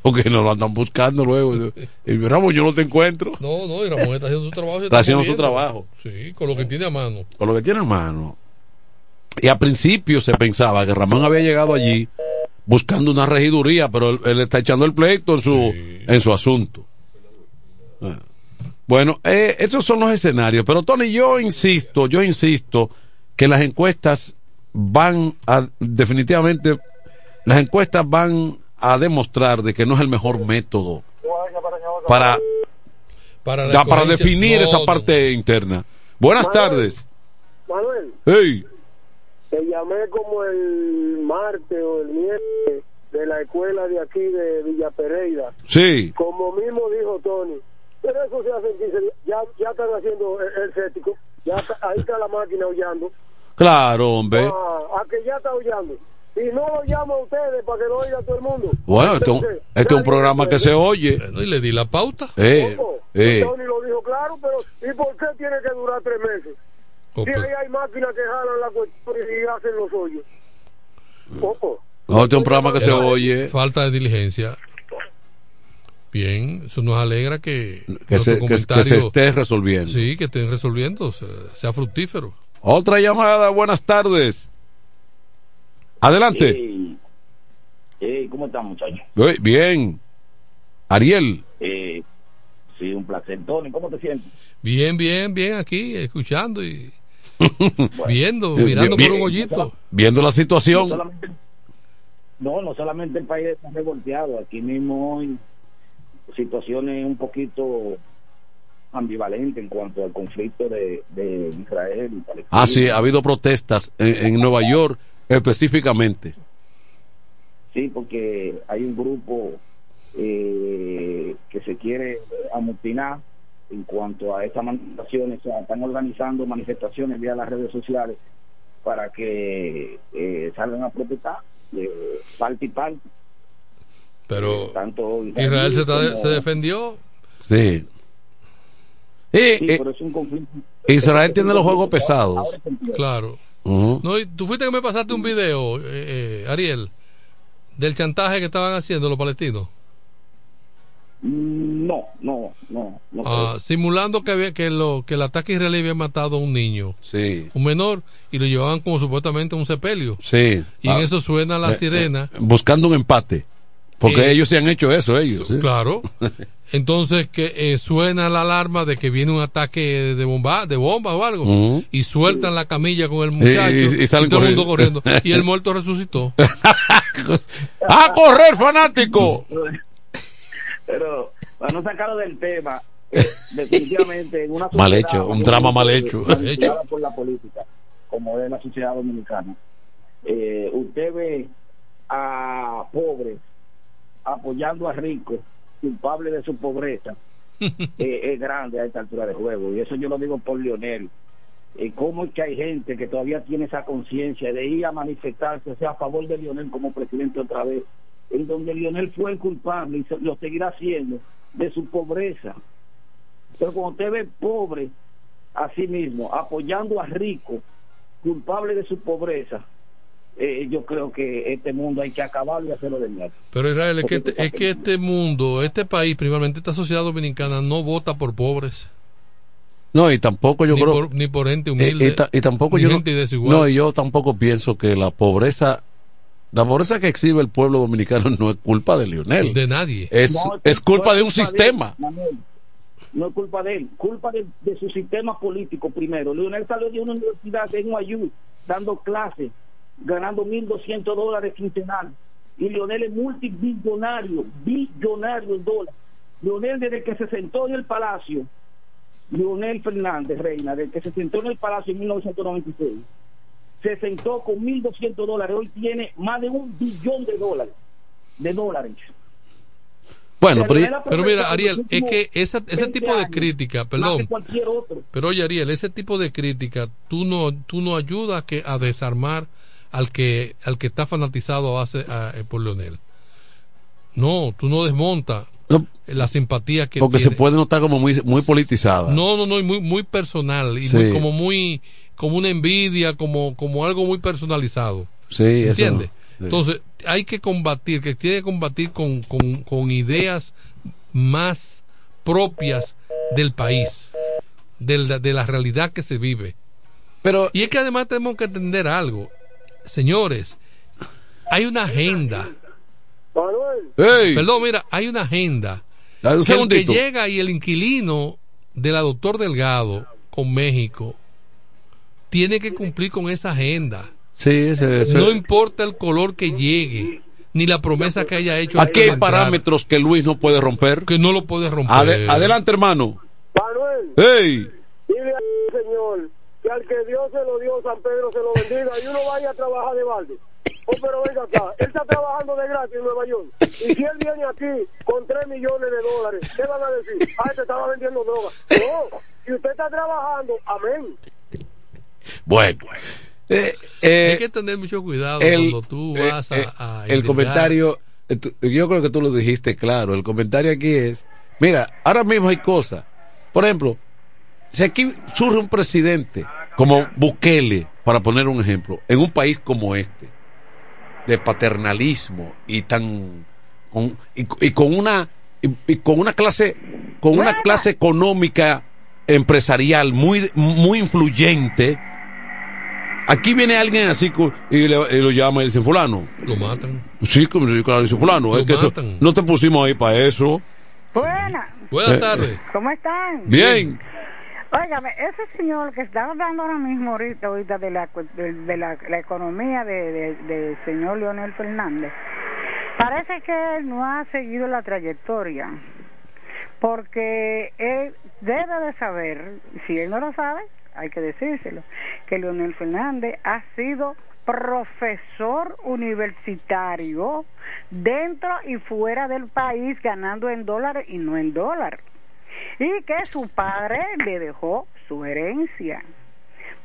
Porque nos lo andan buscando luego. Y Ramón, yo no te encuentro. No, no, y Ramón está haciendo su trabajo. Está haciendo su trabajo. Sí, con lo que tiene a mano. con lo que tiene a mano. Y al principio se pensaba que Ramón había llegado allí buscando una regiduría, pero él, él está echando el pleito en su, en su asunto. Ah. Bueno, eh, esos son los escenarios, pero Tony, yo insisto, yo insisto que las encuestas van a, definitivamente, las encuestas van a demostrar de que no es el mejor método para, para, da- para definir esa parte interna. Buenas Manuel. tardes. Manuel, Hey, te llamé como el martes o el miércoles de la escuela de aquí de Villa Pereira. sí, Como mismo dijo Tony, pero eso se hace en 15 días. Ya, ya están haciendo el, el cético. Ya está- ahí está la máquina aullando. claro, hombre. Ah, a que ya está aullando. Y no lo llamo a ustedes para que lo oiga todo el mundo. Bueno, este, es un- Entonces, este es un programa que se oye. Y le di la pauta. Eh, eh. Tony lo dijo claro, pero ¿y por qué tiene que durar tres meses? Ok. Si ahí hay máquinas que jalan la cuestión y hacen los hoyos. Ojo. No, este es un programa que se Era oye. Falta de diligencia. Bien, eso nos alegra que, Que se, que- que se esté resolviendo. Sí, que estén resolviendo, sea, sea fructífero. Otra llamada, buenas tardes. Adelante. Ey, ey, ¿cómo están, muchachos? Bien. Ariel. Eh, sí, un placer. Tony, ¿cómo te sientes? Bien, bien, bien aquí, escuchando y viendo, Eh, mirando por un hoyito. Viendo la situación. no, no solamente el país está revolteado, aquí mismo hay situaciones un poquito ambivalentes en cuanto al conflicto de, de Israel y Palestina. Ah, sí, ha habido protestas en, en Nueva York específicamente. Sí, porque hay un grupo eh, que se quiere amotinar en cuanto a estas manifestaciones. O sea, están organizando manifestaciones vía las redes sociales para que eh, salgan a protestar de parte y parte. Pero Tanto Israel se, está- como- se defendió. Sí. Y, Sí, eh, pero es un conflicto. Israel tiene los juegos pesados. Claro. No, y tú fuiste que me pasaste un video, eh, eh, Ariel, del chantaje que estaban haciendo los palestinos. No, no, no. no Ah, simulando que, había, que, lo, que el ataque israelí había matado a un niño, Sí. un menor, y lo llevaban como supuestamente a un sepelio. Sí. Y en Ah, eso suena la eh, sirena. eh, buscando un empate. Porque Eh, ellos se han hecho eso, ellos. ¿sí? Claro. Entonces que eh, suena la alarma de que viene un ataque de bomba, de bomba o algo, y sueltan la camilla con el muchacho y- y salen todo el mundo corriendo. Y el muerto resucitó. ¡A correr, fanático! Pero para no sacarlo del tema, eh, definitivamente en una Mal hecho, un drama mal hecho. por la política, como es la sociedad dominicana, eh, usted ve a pobres apoyando a ricos, culpables de su pobreza, eh, es grande a esta altura de juego. Y eso yo lo digo por Lionel. Eh, ¿Cómo es que hay gente que todavía tiene esa conciencia de ir a manifestarse, sea a favor de Lionel como presidente otra vez, en donde Lionel fue el culpable y se- lo seguirá haciendo de su pobreza? Pero cuando usted ve pobre a sí mismo, apoyando a rico, culpable de su pobreza, eh, yo creo que este mundo hay que acabarlo y hacerlo de nuevo. Pero Israel, es que, este, es que este mundo, este país, principalmente esta sociedad dominicana, no vota por pobres. No, y tampoco yo ni, creo. por, ni por gente y, humilde. y ta- y tampoco ni yo. gente. No, y yo tampoco pienso que la pobreza. La pobreza que exhibe el pueblo dominicano no es culpa de Lionel. De nadie. Es, No, es culpa de un sistema. Manuel. No es culpa de él, culpa de, de su sistema político primero. Leonel salió de una universidad en Guayú dando clases, ganando 1.200 dólares quincenal. Y Leonel es multibillonario, billonario en dólares. Leonel desde que se sentó en el palacio, Leonel Fernández Reina, desde que se sentó en el palacio en 1996, se sentó con 1.200 dólares, hoy tiene más de un billón de dólares. De dólares. Bueno, pero, Pero mira, Ariel, es que esa- ese tipo de crítica, perdón, que cualquier otro. pero oye Ariel, ese tipo de crítica, tú no, tú no ayudas a, que, a desarmar al que, al que está fanatizado a base- a- eh, por Leonel. No, tú no desmontas No. la simpatía que porque se puede notar como muy, muy politizada. No, no, no, y muy, muy personal y Sí. muy- como muy, como una envidia, como, como algo muy personalizado. Sí, ¿Entiendes? no. Sí. Entonces, hay que combatir, que tiene que combatir con, con, con ideas más propias del país, del- de la realidad que se vive. Pero, y es que además tenemos que entender algo. Señores, hay una agenda. Perdón, mira, hay una agenda. Dale un que el que llega y el inquilino de la doctor Delgado con México tiene que cumplir con esa agenda. Sí, ese- ese- No importa el color que llegue, ni la promesa que haya hecho. Aquí hay entrar, parámetros que Luis no puede romper. Que no lo puede romper. Ade- adelante, hermano. Manuel, ¡Hey! dile al Señor que al que Dios se lo dio, San Pedro se lo bendiga y uno vaya a trabajar de balde. Oh, pero venga acá, él está trabajando de gratis en Nueva York. Y si él viene aquí con 3 millones de dólares, ¿qué van a decir? Ah, te estaba vendiendo droga. No, si usted está trabajando, amén. Bueno. Eh, eh, Hay que tener mucho cuidado el, cuando tú eh, vas a, eh, a el comentario, yo creo que tú lo dijiste claro. El comentario aquí es: mira, ahora mismo hay cosas. Por ejemplo, si aquí surge un presidente como Bukele, para poner un ejemplo, en un país como este, de paternalismo y tan. con- y, y con una. Y, y con una clase. con una clase económica empresarial muy, muy influyente. Aquí viene alguien así y, le- y lo llama y dice, fulano. Lo matan. Sí, claro, dice fulano. Es que eso- matan. no te pusimos ahí para eso. Buenas. Buenas Eh, tardes. ¿Cómo están? Bien. Óigame, ese señor que está hablando ahora mismo ahorita, ahorita de la de, de la, la economía de, de- del señor Leonel Fernández, parece que él no ha seguido la trayectoria, porque él debe de saber, si él no lo sabe, hay que decírselo, que Leonel Fernández ha sido profesor universitario dentro y fuera del país ganando en dólares y no en dólares. Y que su padre le dejó su herencia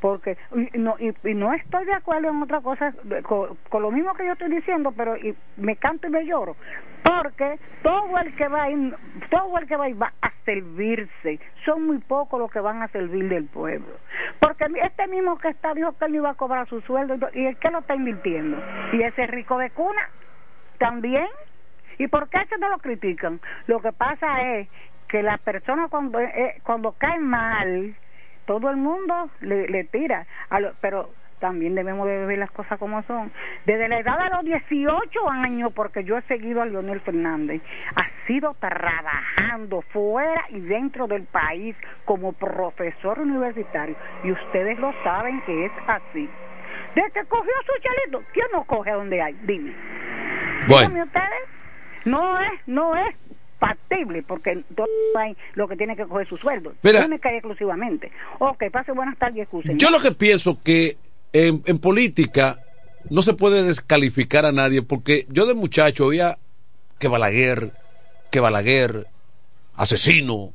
porque no y, no estoy de acuerdo en otra cosa con, lo mismo que yo estoy diciendo pero y me canto y me lloro porque todo el que va ahí, todo el que va ahí va a servirse son muy pocos los que van a servir del pueblo. Porque este mismo que está dijo que él no iba a cobrar su sueldo y, el que lo está invirtiendo. Y ese rico de cuna también. ¿Y por qué no lo critican? Lo que pasa es que la persona cuando eh, cuando cae mal, todo el mundo le, le tira. A lo- pero también debemos de ver las cosas como son. Desde la edad de los 18 años, porque yo he seguido a Leonel Fernández, ha sido trabajando fuera y dentro del país como profesor universitario. Y ustedes lo saben que es así. Desde que cogió su chalito, ¿quién no coge donde hay? Dime. Bueno. Díganme ustedes, no es, no es factible porque todo hay lo que tiene que coger su sueldo. Mira. tiene que ir exclusivamente. Ok, pase buenas tardes y excusen. Yo lo que pienso que en, en política no se puede descalificar a nadie porque yo de muchacho oía que Balaguer, que Balaguer, asesino,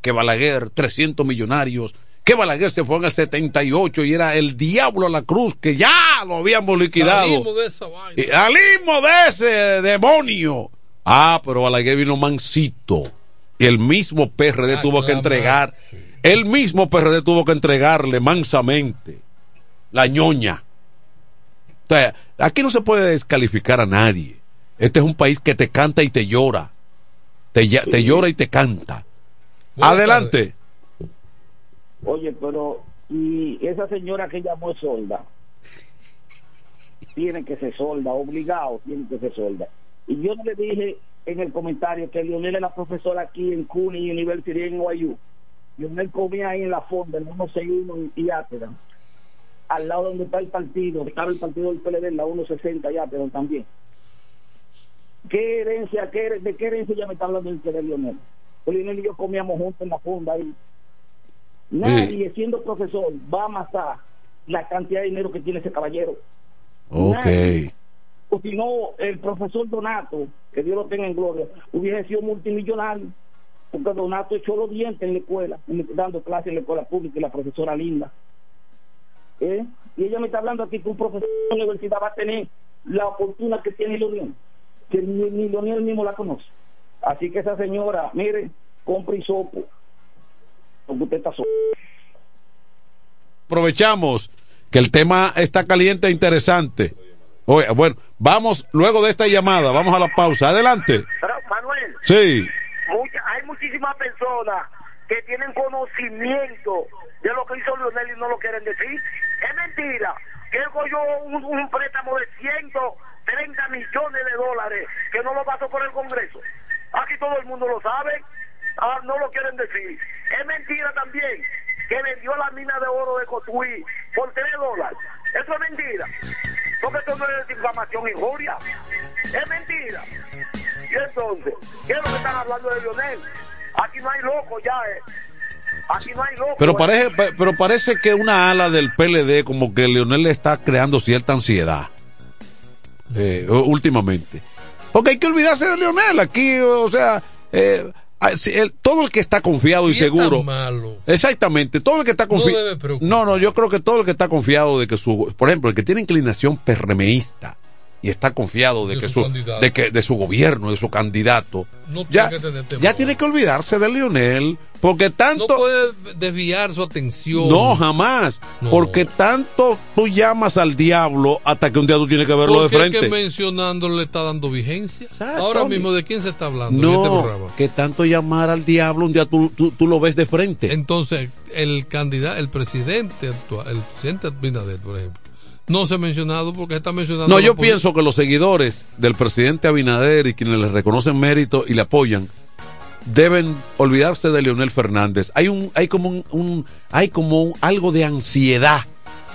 que Balaguer, 300 millonarios, que Balaguer se fue en el 78 y era el diablo a la cruz que ya lo habíamos liquidado. Salimos de esa vaina. Salimos de ese demonio. Ah, pero Balaguer vino mansito. Y el mismo PRD Ah, tuvo que entregar. El mismo PRD tuvo que entregarle mansamente la ñoña. O sea, aquí no se puede descalificar a nadie. Este es un país que te canta y te llora. Te, llora y te canta. Adelante. Oye, pero y esa señora que llamó es solda. Tiene que ser solda, obligado, tiene que ser solda. Y yo no le dije en el comentario que Lionel era profesora aquí en CUNY University en NYU. Lionel comía ahí en la fonda, en 161 y Átera. Al lado donde está el partido, estaba el partido del PLD, en la 160 y Átera también. ¿Qué herencia, qué, de qué herencia ya me está hablando el de Lionel? Pues Lionel y yo comíamos juntos en la fonda ahí. Nadie, siendo profesor, va a amasar la cantidad de dinero que tiene ese caballero. Ok. O si no, el profesor Donato, que Dios lo tenga en gloria, hubiese sido multimillonario. Porque Donato echó los dientes en la escuela, dando clases en la escuela pública y la profesora linda. ¿Eh? Y ella me está hablando aquí que un profesor de la universidad va a tener la fortuna que tiene Leonel, que ni, ni Leonel mismo la conoce. Así que esa señora, mire, compre hisopo, porque usted está solo. Aprovechamos que el tema está caliente e interesante. Oye, bueno, vamos luego de esta llamada, vamos a la pausa. Adelante. Pero, Manuel, Sí. mucha- hay muchísimas personas que tienen conocimiento de lo que hizo Leonel y no lo quieren decir. Es mentira que cogió un, un préstamo de 130 millones de dólares que no lo pasó por el Congreso. Aquí todo el mundo lo sabe. ah, no lo quieren decir. Es mentira también que vendió la mina de oro de Cotuí por 3 dólares. Eso es mentira. Porque esto no es difamación injuria. Es mentira. Y entonces, ¿qué es lo que están hablando de Lionel? Aquí no hay loco ya, eh. Aquí no hay loco. Pero eh. parece, pa- pero parece que una ala del PLD como que Leonel le está creando cierta ansiedad eh, últimamente. Porque hay que olvidarse de Leonel aquí, o sea, eh, todo el que está confiado y seguro. malo. Exactamente, todo el que está confiado. No, no, yo creo que todo el que está confiado de que su, por ejemplo, el que tiene inclinación perremeísta y está confiado de, De que su de que de su gobierno, de su candidato, No ya, tiene que ya tiene que olvidarse de Leonel, porque tanto No puede desviar su atención. no, jamás. No. Porque tanto tú llamas al diablo hasta que un día tú tienes que verlo de Porque es frente. que mencionándolo le está dando vigencia. Ahora mismo, ¿de quién se está hablando en este No, programa? que tanto llamar al diablo un día tú, tú, tú lo ves de frente. Entonces, el candidato, el presidente actual, el presidente Abinader, por ejemplo, no se ha mencionado porque está mencionando. No, yo pienso que los seguidores del presidente Abinader y quienes le reconocen mérito y le apoyan deben olvidarse de Leonel Fernández. Hay un, hay como un, un- hay como un- algo de ansiedad.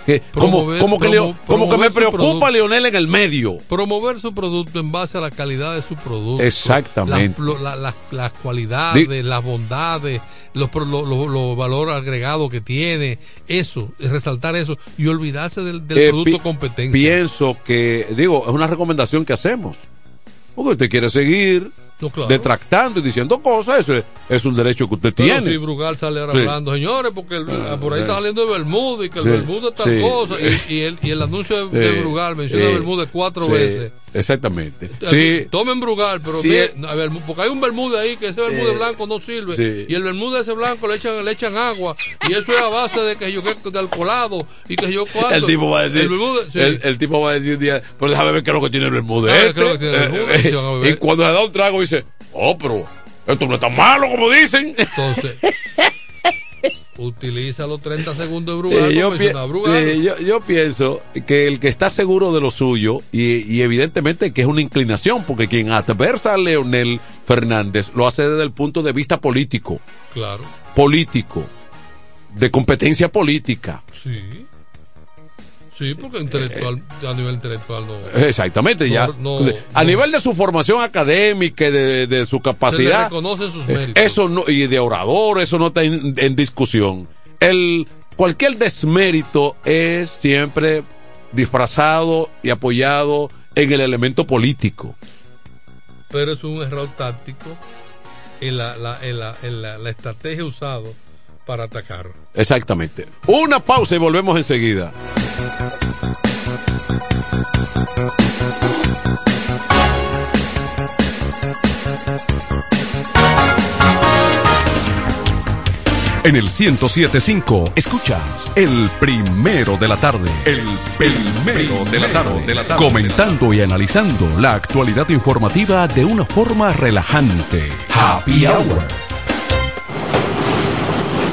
Que, como, Promover- como que, Leo- promo- como que me preocupa producto. Leonel en el medio. Promover su producto en base a la calidad de su producto. Exactamente. Las, lo- la- la- las cualidades, Di- las bondades, los, pro- lo- lo- los valores agregados que tiene. Eso, resaltar eso y olvidarse del, del Eh, producto pi- competencia. Pienso que, digo, es una recomendación que hacemos. Porque usted quiere seguir No, claro. detractando y diciendo cosas, eso es, es un derecho que usted Pero tiene. si Brugal sale Sí. hablando, señores, porque el- por ahí está saliendo de Bermuda y que el Bermuda es tal cosa, y, y el, y el anuncio de, de Brugal menciona Bermuda cuatro veces. Exactamente. Sí, Tomen Brugal, pero Sí. ver, porque hay un Bermuda ahí que ese Bermuda Eh, blanco no sirve. sí. Y el Bermuda ese blanco le echan, le echan agua. Y eso es a base de que yo que de alcoholado y que yo cuánto. el tipo va a decir, El Bermuda, el, el tipo va a decir un día, pero déjame ver qué es lo que tiene el Bermuda. Ah, este". que tiene el Bermuda, Eh, beber. y cuando le da un trago dice, oh, pero esto no es tan malo como dicen. Entonces, utiliza los 30 segundos de Brugal Eh, pi- eh, yo pienso que el que está seguro de lo suyo, y, y evidentemente que es una inclinación, porque quien adversa a Leonel Fernández lo hace desde el punto de vista político, Claro. político, de competencia política. Sí. Sí, porque intelectual, a nivel intelectual no. Exactamente, ya. No, a no. nivel de su formación académica de, de su Se le capacidad. sus eh, méritos. Eso no, y de orador, eso no está en, en discusión. El, cualquier desmérito es siempre disfrazado y apoyado en el elemento político. Pero es un error táctico en la, la- en la, en la, la estrategia usada para atacar. Exactamente. Una pausa y volvemos enseguida. En el 1075 escuchas el primero de la tarde. El primero de la tarde. Comentando y analizando la actualidad informativa de una forma relajante. Happy Hour.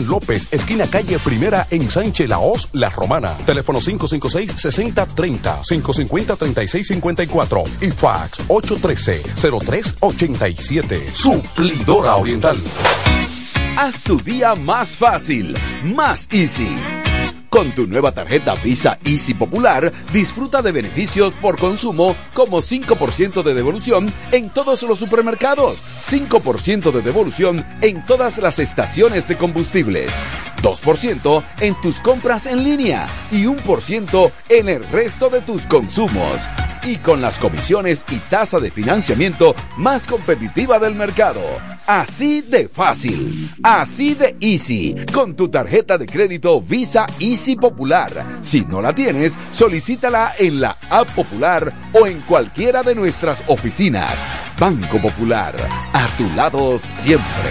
López, esquina calle Primera en Sánchez Laos, La Romana. Teléfono 556-6030, 550-3654 y fax 813-0387. Suplidora Oriental. Haz tu día más fácil, más easy. Con tu nueva tarjeta Visa Easy Popular, disfruta de beneficios por consumo como 5% de devolución en todos los supermercados, 5% de devolución en todas las estaciones de combustibles, 2% en tus compras en línea y 1% en el resto de tus consumos. Y con las comisiones y tasa de financiamiento más competitiva del mercado. Así de fácil, así de easy, con tu tarjeta de crédito Visa Easy Popular. Si no la tienes, solicítala en la App Popular o en cualquiera de nuestras oficinas. Banco Popular, a tu lado siempre.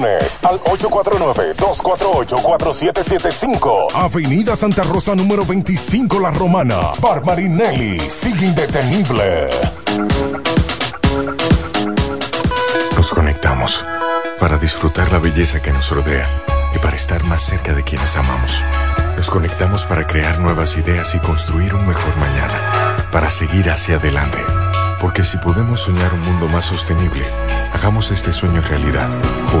Al 849-248-4775. Avenida Santa Rosa número 25 La Romana. Bar Marinelli. Sigue indetenible. Nos conectamos para disfrutar la belleza que nos rodea y para estar más cerca de quienes amamos. Nos conectamos para crear nuevas ideas y construir un mejor mañana, para seguir hacia adelante. Porque si podemos soñar un mundo más sostenible, hagamos este sueño realidad, juntos.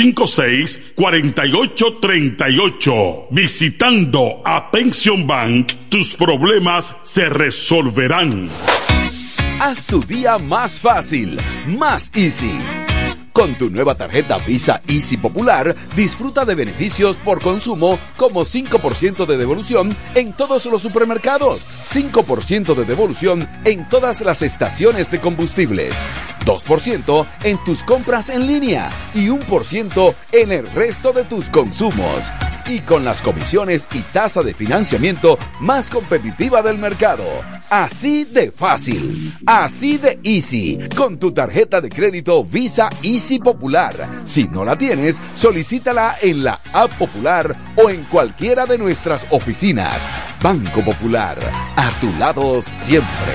856-4838. Visitando a Pension Bank, tus problemas se resolverán. Haz tu día más fácil, más easy. Con tu nueva tarjeta Visa Easy Popular, disfruta de beneficios por consumo como 5% de devolución en todos los supermercados, 5% de devolución en todas las estaciones de combustibles, 2% en tus compras en línea y 1% en el resto de tus consumos y con las comisiones y tasa de financiamiento más competitiva del mercado. Así de fácil, así de easy, con tu tarjeta de crédito Visa Easy Popular. Si no la tienes, solicítala en la app popular o en cualquiera de nuestras oficinas. Banco Popular, a tu lado siempre.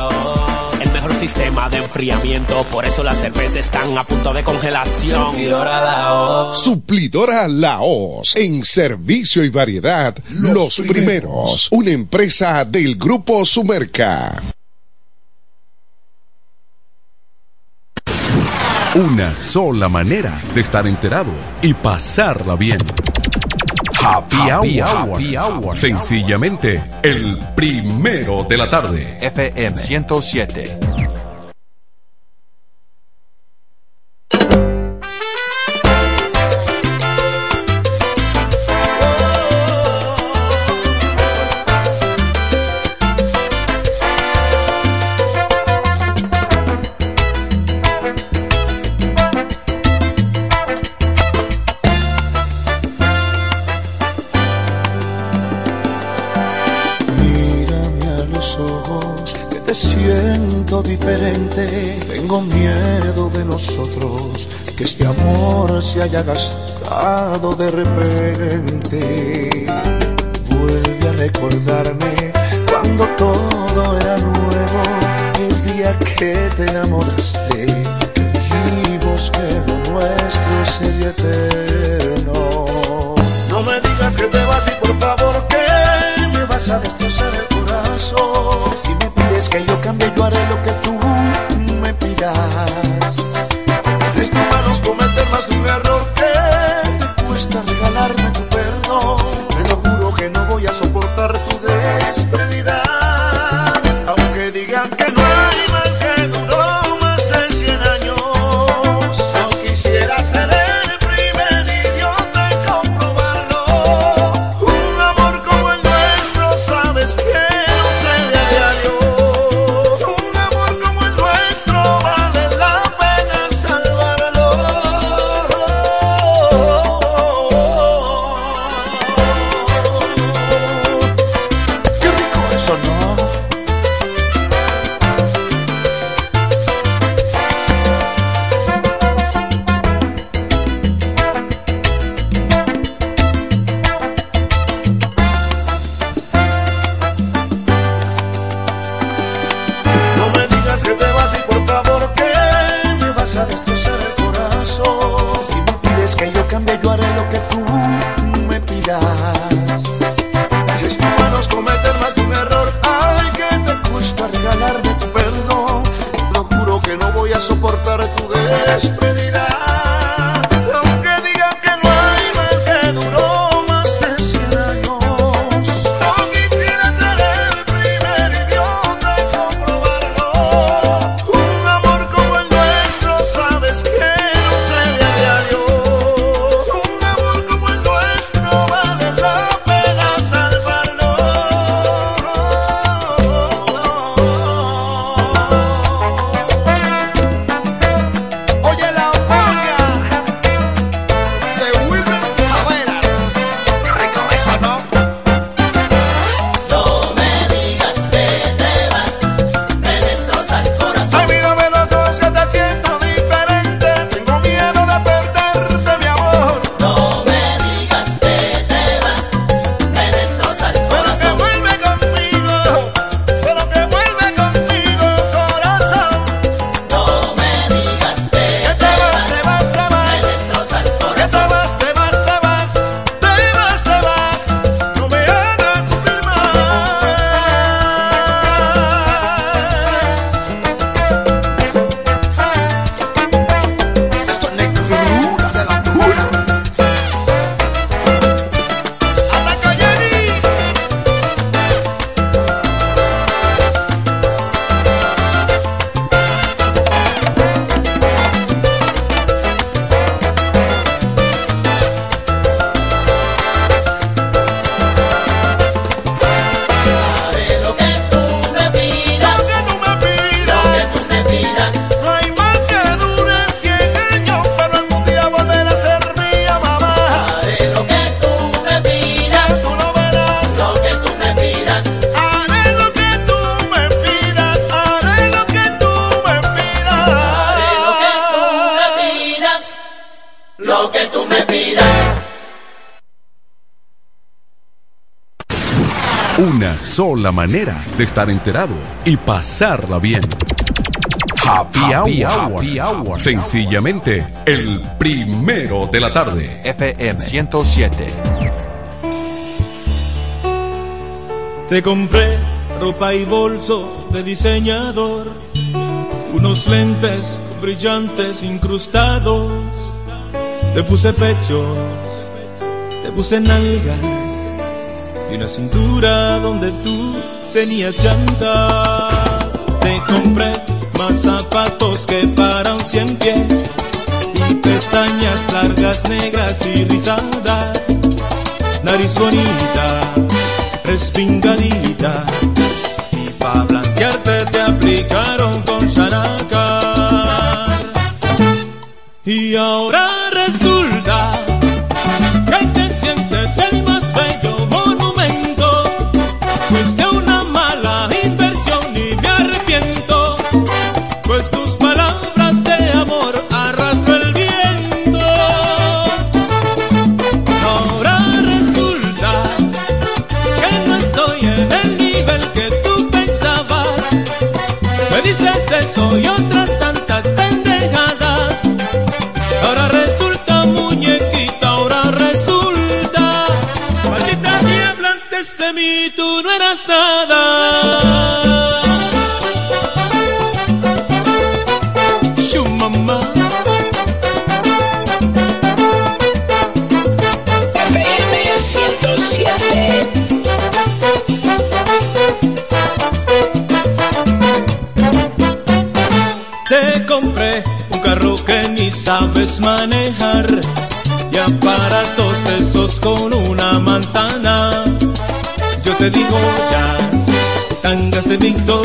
sistema de enfriamiento, por eso las cervezas están a punto de congelación. Suplidora Laos. Suplidora Laos. En servicio y variedad, los, primeros. Una empresa del Grupo Sumerca. Una sola manera de estar enterado y pasarla bien. Happy, hour. Happy Hour. Sencillamente, el primero de la tarde. FM 107. Se haya gastado de repente. Vuelve a recordarme cuando todo era nuevo, el día que te enamoraste, manera de estar enterado y pasarla bien. Happy, hour. Sencillamente, el primero de la tarde. FM 107. Te compré ropa y bolso de diseñador, unos lentes con brillantes incrustados. Te puse pechos, te puse nalgas y una cintura donde tú tenías llantas. Te compré más zapatos que para un cien pies y pestañas largas, negras y rizadas. Nariz bonita, respingadita y pa' blanquearte te aplicaron con chanaca. Y ahora resulta te digo ya, tangas de Victoria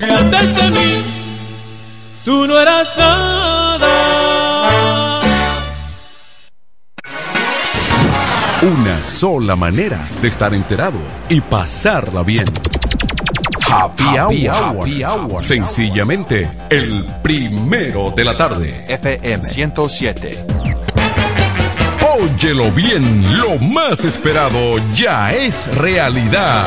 que antes de mí tú no eras nada. Una sola manera de estar enterado y pasarla bien. Happy, hour. Sencillamente, el primero de la tarde. FM 107. Óyelo bien, lo más esperado ya es realidad.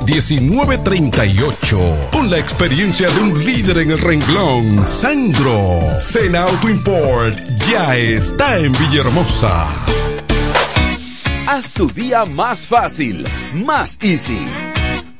809-866-1938. Con la experiencia de un líder en el renglón, Sandro. Sena Auto Import ya está en Villahermosa. Haz tu día más fácil, más easy.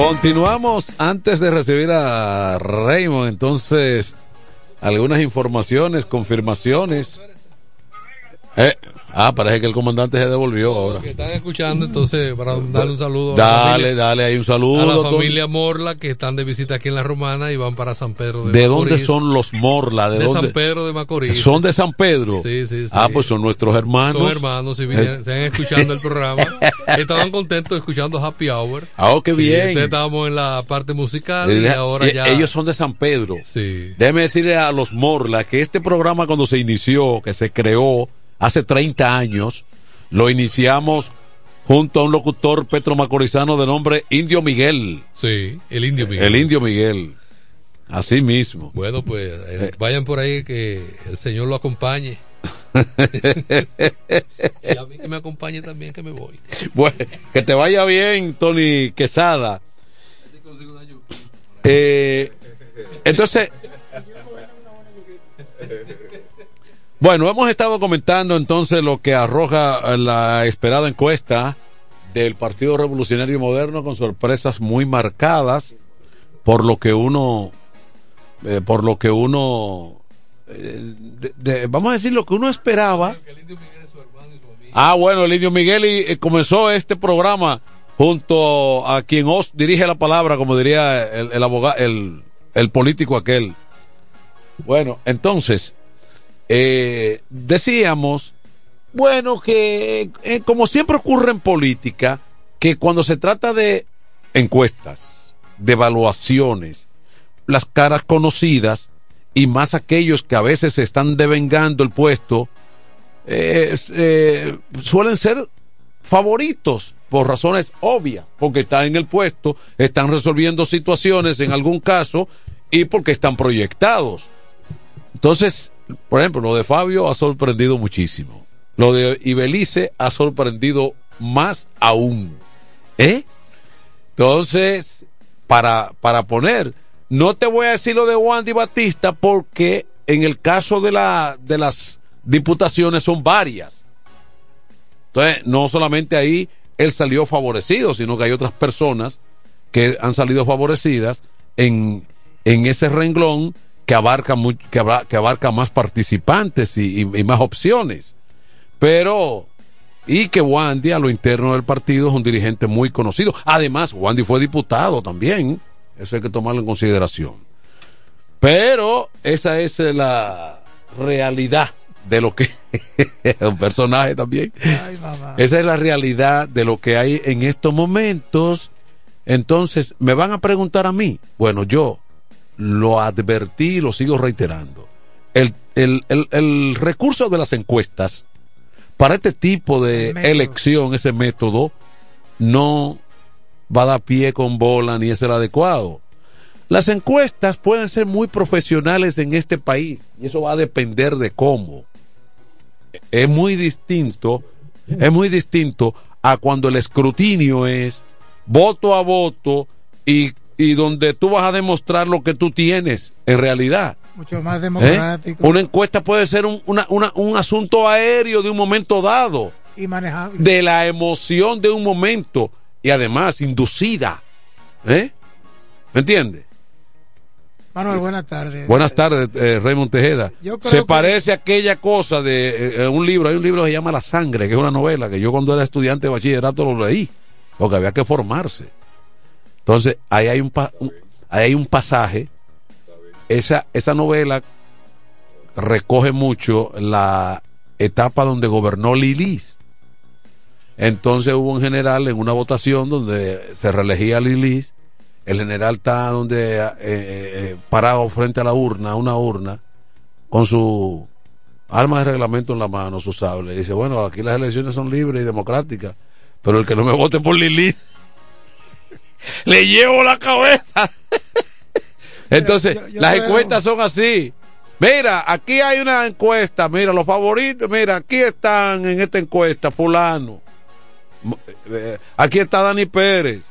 Continuamos antes de recibir a Raymond, entonces algunas informaciones, confirmaciones. Eh, ah, parece que el comandante se devolvió ahora. Que están escuchando, entonces, para darle un saludo. a la Dale, familia- dale, hay un saludo. A la familia Morla que están de visita aquí en La Romana y van para San Pedro de, ¿De dónde Macorís. son los Morla? ¿De, De dónde? San Pedro de Macorís. ¿Son de San Pedro? Sí, sí, sí. Ah, pues son nuestros hermanos. Son hermanos y vinieron- Eh. se han escuchando el programa. Estaban contentos escuchando Happy Hour. Ah, oh, qué Sí, bien. entonces estábamos en la parte musical y Eh, ahora eh, ya. Ellos son de San Pedro. Sí. Déjeme decirle a los Morla que este programa cuando se inició, que se creó hace 30 años, lo iniciamos junto a un locutor petromacorizano de nombre Indio Miguel. Sí, el Indio Miguel. El Indio Miguel. Así mismo. Bueno, pues eh, vayan por ahí que el Señor lo acompañe. y a mí que me acompañe también, que me voy. Bueno, que te vaya bien, Tony Quesada. Eh, entonces, bueno, hemos estado comentando entonces lo que arroja la esperada encuesta del Partido Revolucionario Moderno con sorpresas muy marcadas por lo que uno, eh, por lo que uno, eh, de- vamos a decir lo que uno esperaba. Ah, bueno, el Indio Miguel y, eh, comenzó este programa junto a quien os dirige la palabra, como diría el, abogado, el político aquel. Bueno, entonces, eh, decíamos, bueno, que eh, como siempre ocurre en política, que cuando se trata de encuestas, de evaluaciones, las caras conocidas y más aquellos que a veces se están devengando el puesto, eh, eh, suelen ser favoritos por razones obvias, porque están en el puesto, están resolviendo situaciones en algún caso y porque están proyectados. Entonces, por ejemplo, lo de Fabio ha sorprendido muchísimo. Lo de Ibelice ha sorprendido más aún. ¿Eh? Entonces, para, para poner, no te voy a decir lo de Wandy Batista porque en el caso de, la, de las diputaciones son varias. Entonces, no solamente ahí él salió favorecido, sino que hay otras personas que han salido favorecidas en, en ese renglón que abarca, que, abra- que abarca más participantes y, y- y más opciones. Pero, y que Wandy a lo interno del partido es un dirigente muy conocido. Además, Wandy fue diputado también. Eso hay que tomarlo en consideración. Pero esa es la realidad de lo que un personaje también. Esa es la realidad de lo que hay en estos momentos. Entonces, me van a preguntar a mí. Bueno, yo lo advertí y lo sigo reiterando. El, el- el- el recurso de las encuestas para este tipo de elección, ese método, no va a dar pie con bola ni es el adecuado. Las encuestas pueden ser muy profesionales en este país y eso va a depender de cómo. Es muy distinto, es muy distinto a cuando el escrutinio es voto a voto y, y donde tú vas a demostrar lo que tú tienes en realidad. Mucho más ¿Eh? democrático Una encuesta puede ser un, una- una- un asunto aéreo de un momento dado, y manejable. de la emoción de un momento y además inducida. ¿Eh? ¿Me entiendes? Manuel, buenas tardes. Buenas tardes, eh, Raymond Tejeda. Se que- parece a aquella cosa de eh, un libro, hay un libro que se llama La Sangre, que es una novela que yo cuando era estudiante de bachillerato lo leí, porque había que formarse. Entonces, ahí hay un, ahí hay un pasaje, esa, esa novela recoge mucho la etapa donde gobernó Lilis. Entonces hubo un general en una votación donde se reelegía Lilis. El general está donde eh, eh, parado frente a la urna, una urna, con su arma de reglamento en la mano, su sable. Y dice, bueno, aquí las elecciones son libres y democráticas, pero el que no me vote por Lilis, le llevo la cabeza. Entonces, yo- yo las encuestas son así. Mira, aquí hay una encuesta, mira, los favoritos, mira, aquí están en esta encuesta, fulano. Eh, Aquí está Dani Pérez,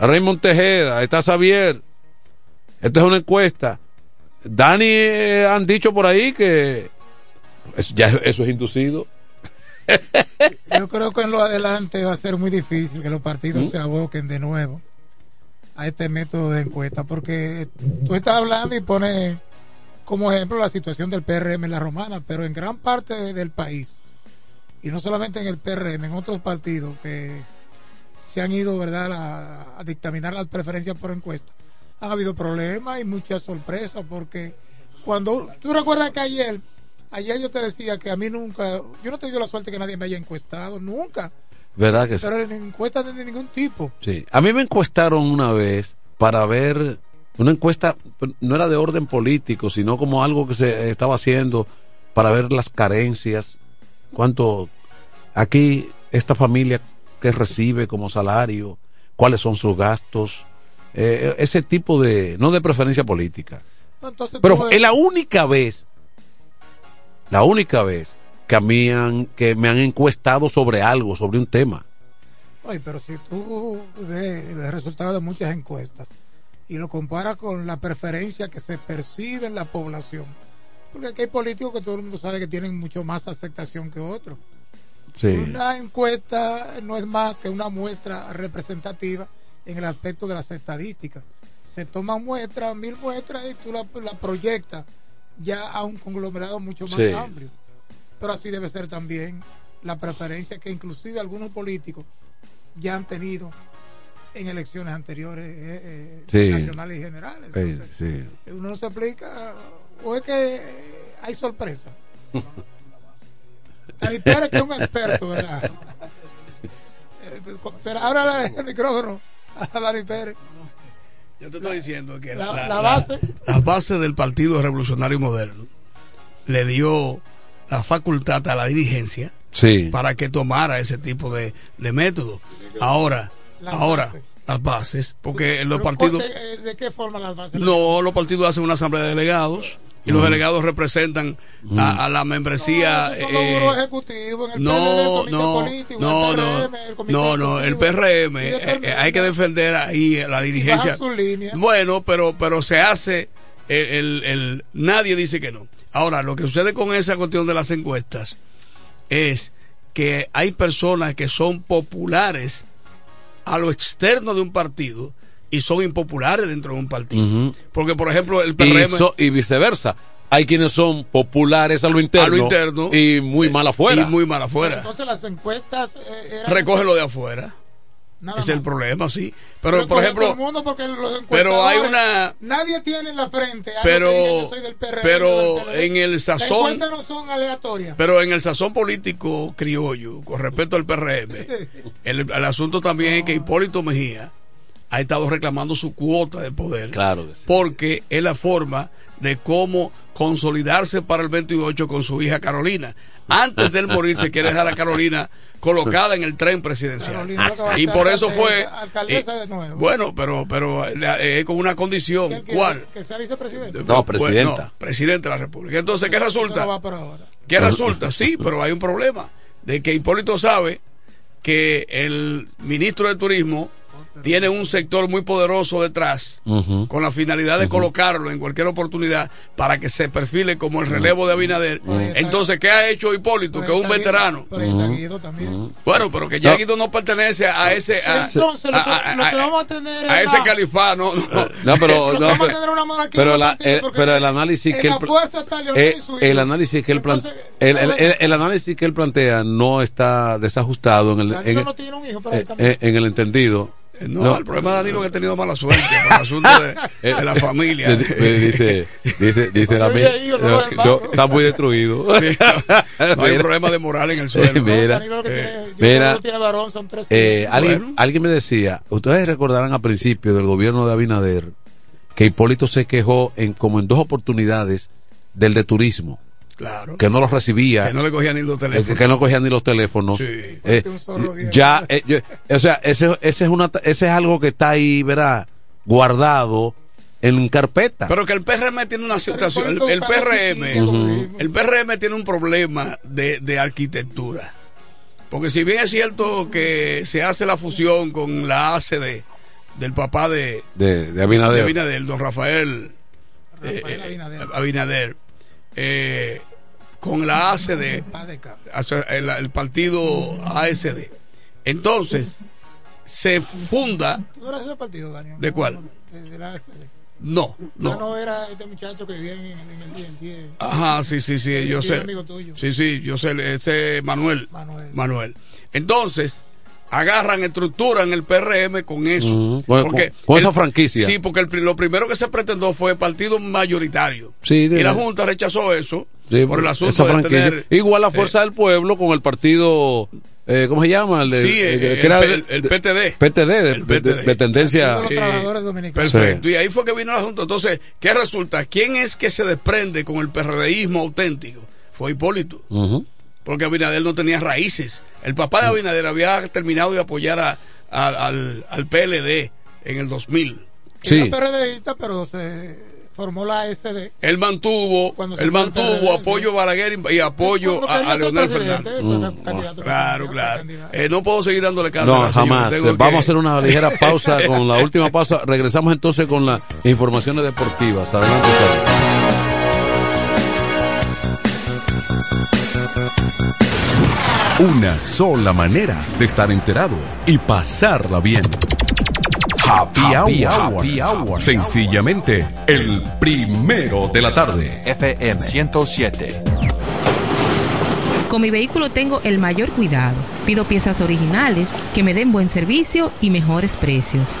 Raymond Tejeda, está Xavier. Esta es una encuesta. Dani eh, han dicho por ahí que eso, ya eso es inducido. Yo creo que en lo adelante va a ser muy difícil que los partidos ¿Mm? se aboquen de nuevo a este método de encuesta, porque tú estás hablando y pones como ejemplo la situación del PRM en la romana, pero en gran parte de- del país, y no solamente en el PRM, en otros partidos que se han ido verdad a, a dictaminar las preferencias por encuesta, han habido problemas y muchas sorpresas, porque cuando tú recuerdas que ayer Ayer yo te decía que a mí nunca, yo no he tenido la suerte que nadie me haya encuestado, nunca. ¿Verdad que sí? Pero en encuestas de ningún tipo. Sí. A mí me encuestaron una vez para ver una encuesta, no era de orden político, sino como algo que se estaba haciendo para ver las carencias. Cuánto aquí esta familia que recibe como salario, cuáles son sus gastos, eh, ese tipo de, no de preferencia política. Entonces, Pero es la única vez, la única vez que a mí han, que me han encuestado sobre algo, sobre un tema. Oye, pero si tú ves el resultado de muchas encuestas y lo comparas con la preferencia que se percibe en la población, porque aquí hay políticos que todo el mundo sabe que tienen mucho más aceptación que otros. Sí. Una encuesta no es más que una muestra representativa en el aspecto de las estadísticas. Se toman muestras, mil muestras, y tú la, la proyectas ya a un conglomerado mucho más Sí. amplio. Pero así debe ser también la preferencia que inclusive algunos políticos ya han tenido en elecciones anteriores eh, eh, Sí. nacionales y generales. Entonces, sí. Uno no se explica, o es que hay sorpresa. Dani Pérez, que es un experto, ¿verdad? Eh, Pero ahora el micrófono a Dani Pérez. Yo te estoy diciendo que La- la, la base. la base del Partido Revolucionario Moderno le dio la facultad a la dirigencia Sí. para que tomara ese tipo de, de método. Ahora, Las ahora, bases. las bases, porque los partidos... ¿de, eh, ¿De qué forma las bases? No, los partidos hacen una asamblea de delegados y los delegados representan a, a la membresía. Los eh, en el no, PLD, el comité no, político, no, el no, PRM, el comité no, no, el PRM, eh, eh, hay que defender ahí la dirigencia. baja su línea. Bueno, pero, pero se hace, el, el- el- nadie dice que no. Ahora, lo que sucede con esa cuestión de las encuestas es que hay personas que son populares a lo externo de un partido y son impopulares dentro de un partido. Porque, por ejemplo, el y, PRM... so- y viceversa. Hay quienes son populares a lo interno, A lo interno. y muy mal afuera. Y muy mal afuera. Entonces las encuestas eh, eran- Recoge lo de afuera. Nada es el problema, sí. Pero, por ejemplo, el mundo porque los pero hay una- Nadie tiene en la frente. Pero- que soy del PRM, pero del en el Las sazón- encuestas no son aleatorias. Pero en el sazón político criollo, con respecto al PRM, el, el asunto también es que Hipólito Mejía ha estado reclamando su cuota de poder. Claro que sí. Porque es la forma de cómo consolidarse para el 28 con su hija Carolina. Antes de él morir se quiere dejar a Carolina colocada en el tren presidencial. Carolina lo que va a Y por eso fue... alcaldesa y- de nuevo. bueno, pero, pero eh, es con una condición. ¿Quién quiere ¿Cuál? Que sea vicepresidente. No, Pues, presidenta. no, presidente de la República. Entonces, ¿qué resulta? no va por ahora. ¿Qué resulta? Sí, pero hay un problema de que Hipólito sabe que el ministro de Turismo tiene un sector muy poderoso detrás con la finalidad de colocarlo en cualquier oportunidad para que se perfile como el relevo de Abinader. Entonces, ¿qué ha hecho Hipólito? Que es un veterano. Bueno, pero que ya No. Guido no pertenece a ese a, Entonces, lo que- a- a- lo que a- vamos a tener a es ese califano. No, No, pero, no, vamos a pero, tener una monarquía pero en la- el pero el análisis que la él, eh, el hijo. análisis que él plan- Entonces, el, el- a ver. el- el análisis que él plantea no está desajustado en el en, no tiene un hijo por ahí eh, también. eh, en el entendido. No, el problema de Danilo es que ha tenido mala suerte por el asunto de, de la familia. Eh, eh, dice dice dice la no, está muy destruido Sí, no, no hay un problema de moral en el suelo. mira Danilo lo que tiene, yo mira, creo que tiene varón, son tres eh, hijos. alguien, Bueno. alguien me decía, ustedes recordarán al principio del gobierno de Abinader que Hipólito se quejó en como en dos oportunidades del de turismo, Claro. que no los recibía, Que no le cogían ni los eh, teléfonos. que no cogían ni los teléfonos. Sí. Eh, ya, eh, yo- o sea, ese, ese es una, ese es algo que está ahí, verá, guardado en carpeta. Pero que el PRM tiene una situación. El, PRM, el PRM tiene un problema de, de arquitectura. Porque si bien es cierto que se hace la fusión con la ACD del papá de, de, de de Abinader. Abinader, don Rafael, Rafael eh, Abinader. Abinader, eh, con la ACD, el, el partido ASD. Entonces, se funda, ¿Tú de ese partido, Daniel? ¿De cuál? De, de la ACD. no, No. no. no era este muchacho que vivía en, en el 10. 10. Ajá, sí, sí, sí, yo sé. amigo tuyo. Sí, sí, yo sé, ese Manuel. Manuel. Entonces, agarran, estructuran el PRM con eso. Ujú, con- esa franquicia. Sí, porque el lo primero que se pretendió fue partido mayoritario. Sí, de- y la Junta rechazó eso Sí, por el asunto esa de franquicia. tener... Igual la eh, Fuerza del Pueblo con el partido, eh, ¿cómo se llama? El, de- Sí, eh, eh, PTD. PTD, de, El de- de- PTD. de tendencia. Los trabajadores dominicanos. Perfecto. Y ahí fue que vino el asunto. Entonces, ¿qué resulta? ¿Quién es que se desprende con el PRDismo auténtico? Fue Hipólito. Porque Abinader no tenía raíces. El papá de Abinader había terminado de apoyar a- a- al, al PLD en el 2000. Sí. Era PRDista, pero se formó la SD. Él mantuvo, él mantuvo PRD, apoyo a Balaguer y, y apoyo a, a Leonel Fernández. candidato Claro, claro. candidato. Eh, no puedo seguir dándole cátedra. No, jamás. Tengo Vamos que- a hacer una ligera pausa con la última pausa. Regresamos entonces con las informaciones deportivas. Adelante, Saúl. Una sola manera de estar enterado y pasarla bien. Happy, hour. Happy Hour. Sencillamente, el primero de la tarde. FM 107. Con mi vehículo tengo el mayor cuidado. Pido piezas originales, que me den buen servicio y mejores precios.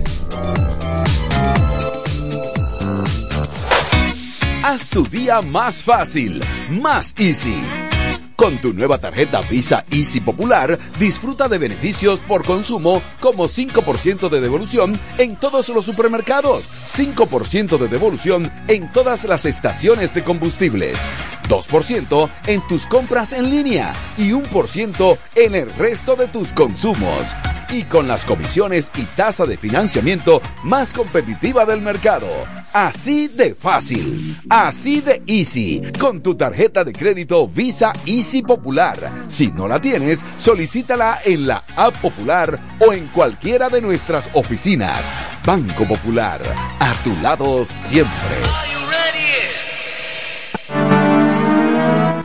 Haz tu día más fácil, más easy. Con tu nueva tarjeta Visa Easy Popular, disfruta de beneficios por consumo como 5% de devolución en todos los supermercados, 5% de devolución en todas las estaciones de combustibles, 2% en tus compras en línea y 1% en el resto de tus consumos. Y con las comisiones y tasa de financiamiento más competitiva del mercado. Así de fácil, así de easy, con tu tarjeta de crédito Visa Easy Popular. Si no la tienes, solicítala en la App Popular o en cualquiera de nuestras oficinas. Banco Popular, a tu lado siempre.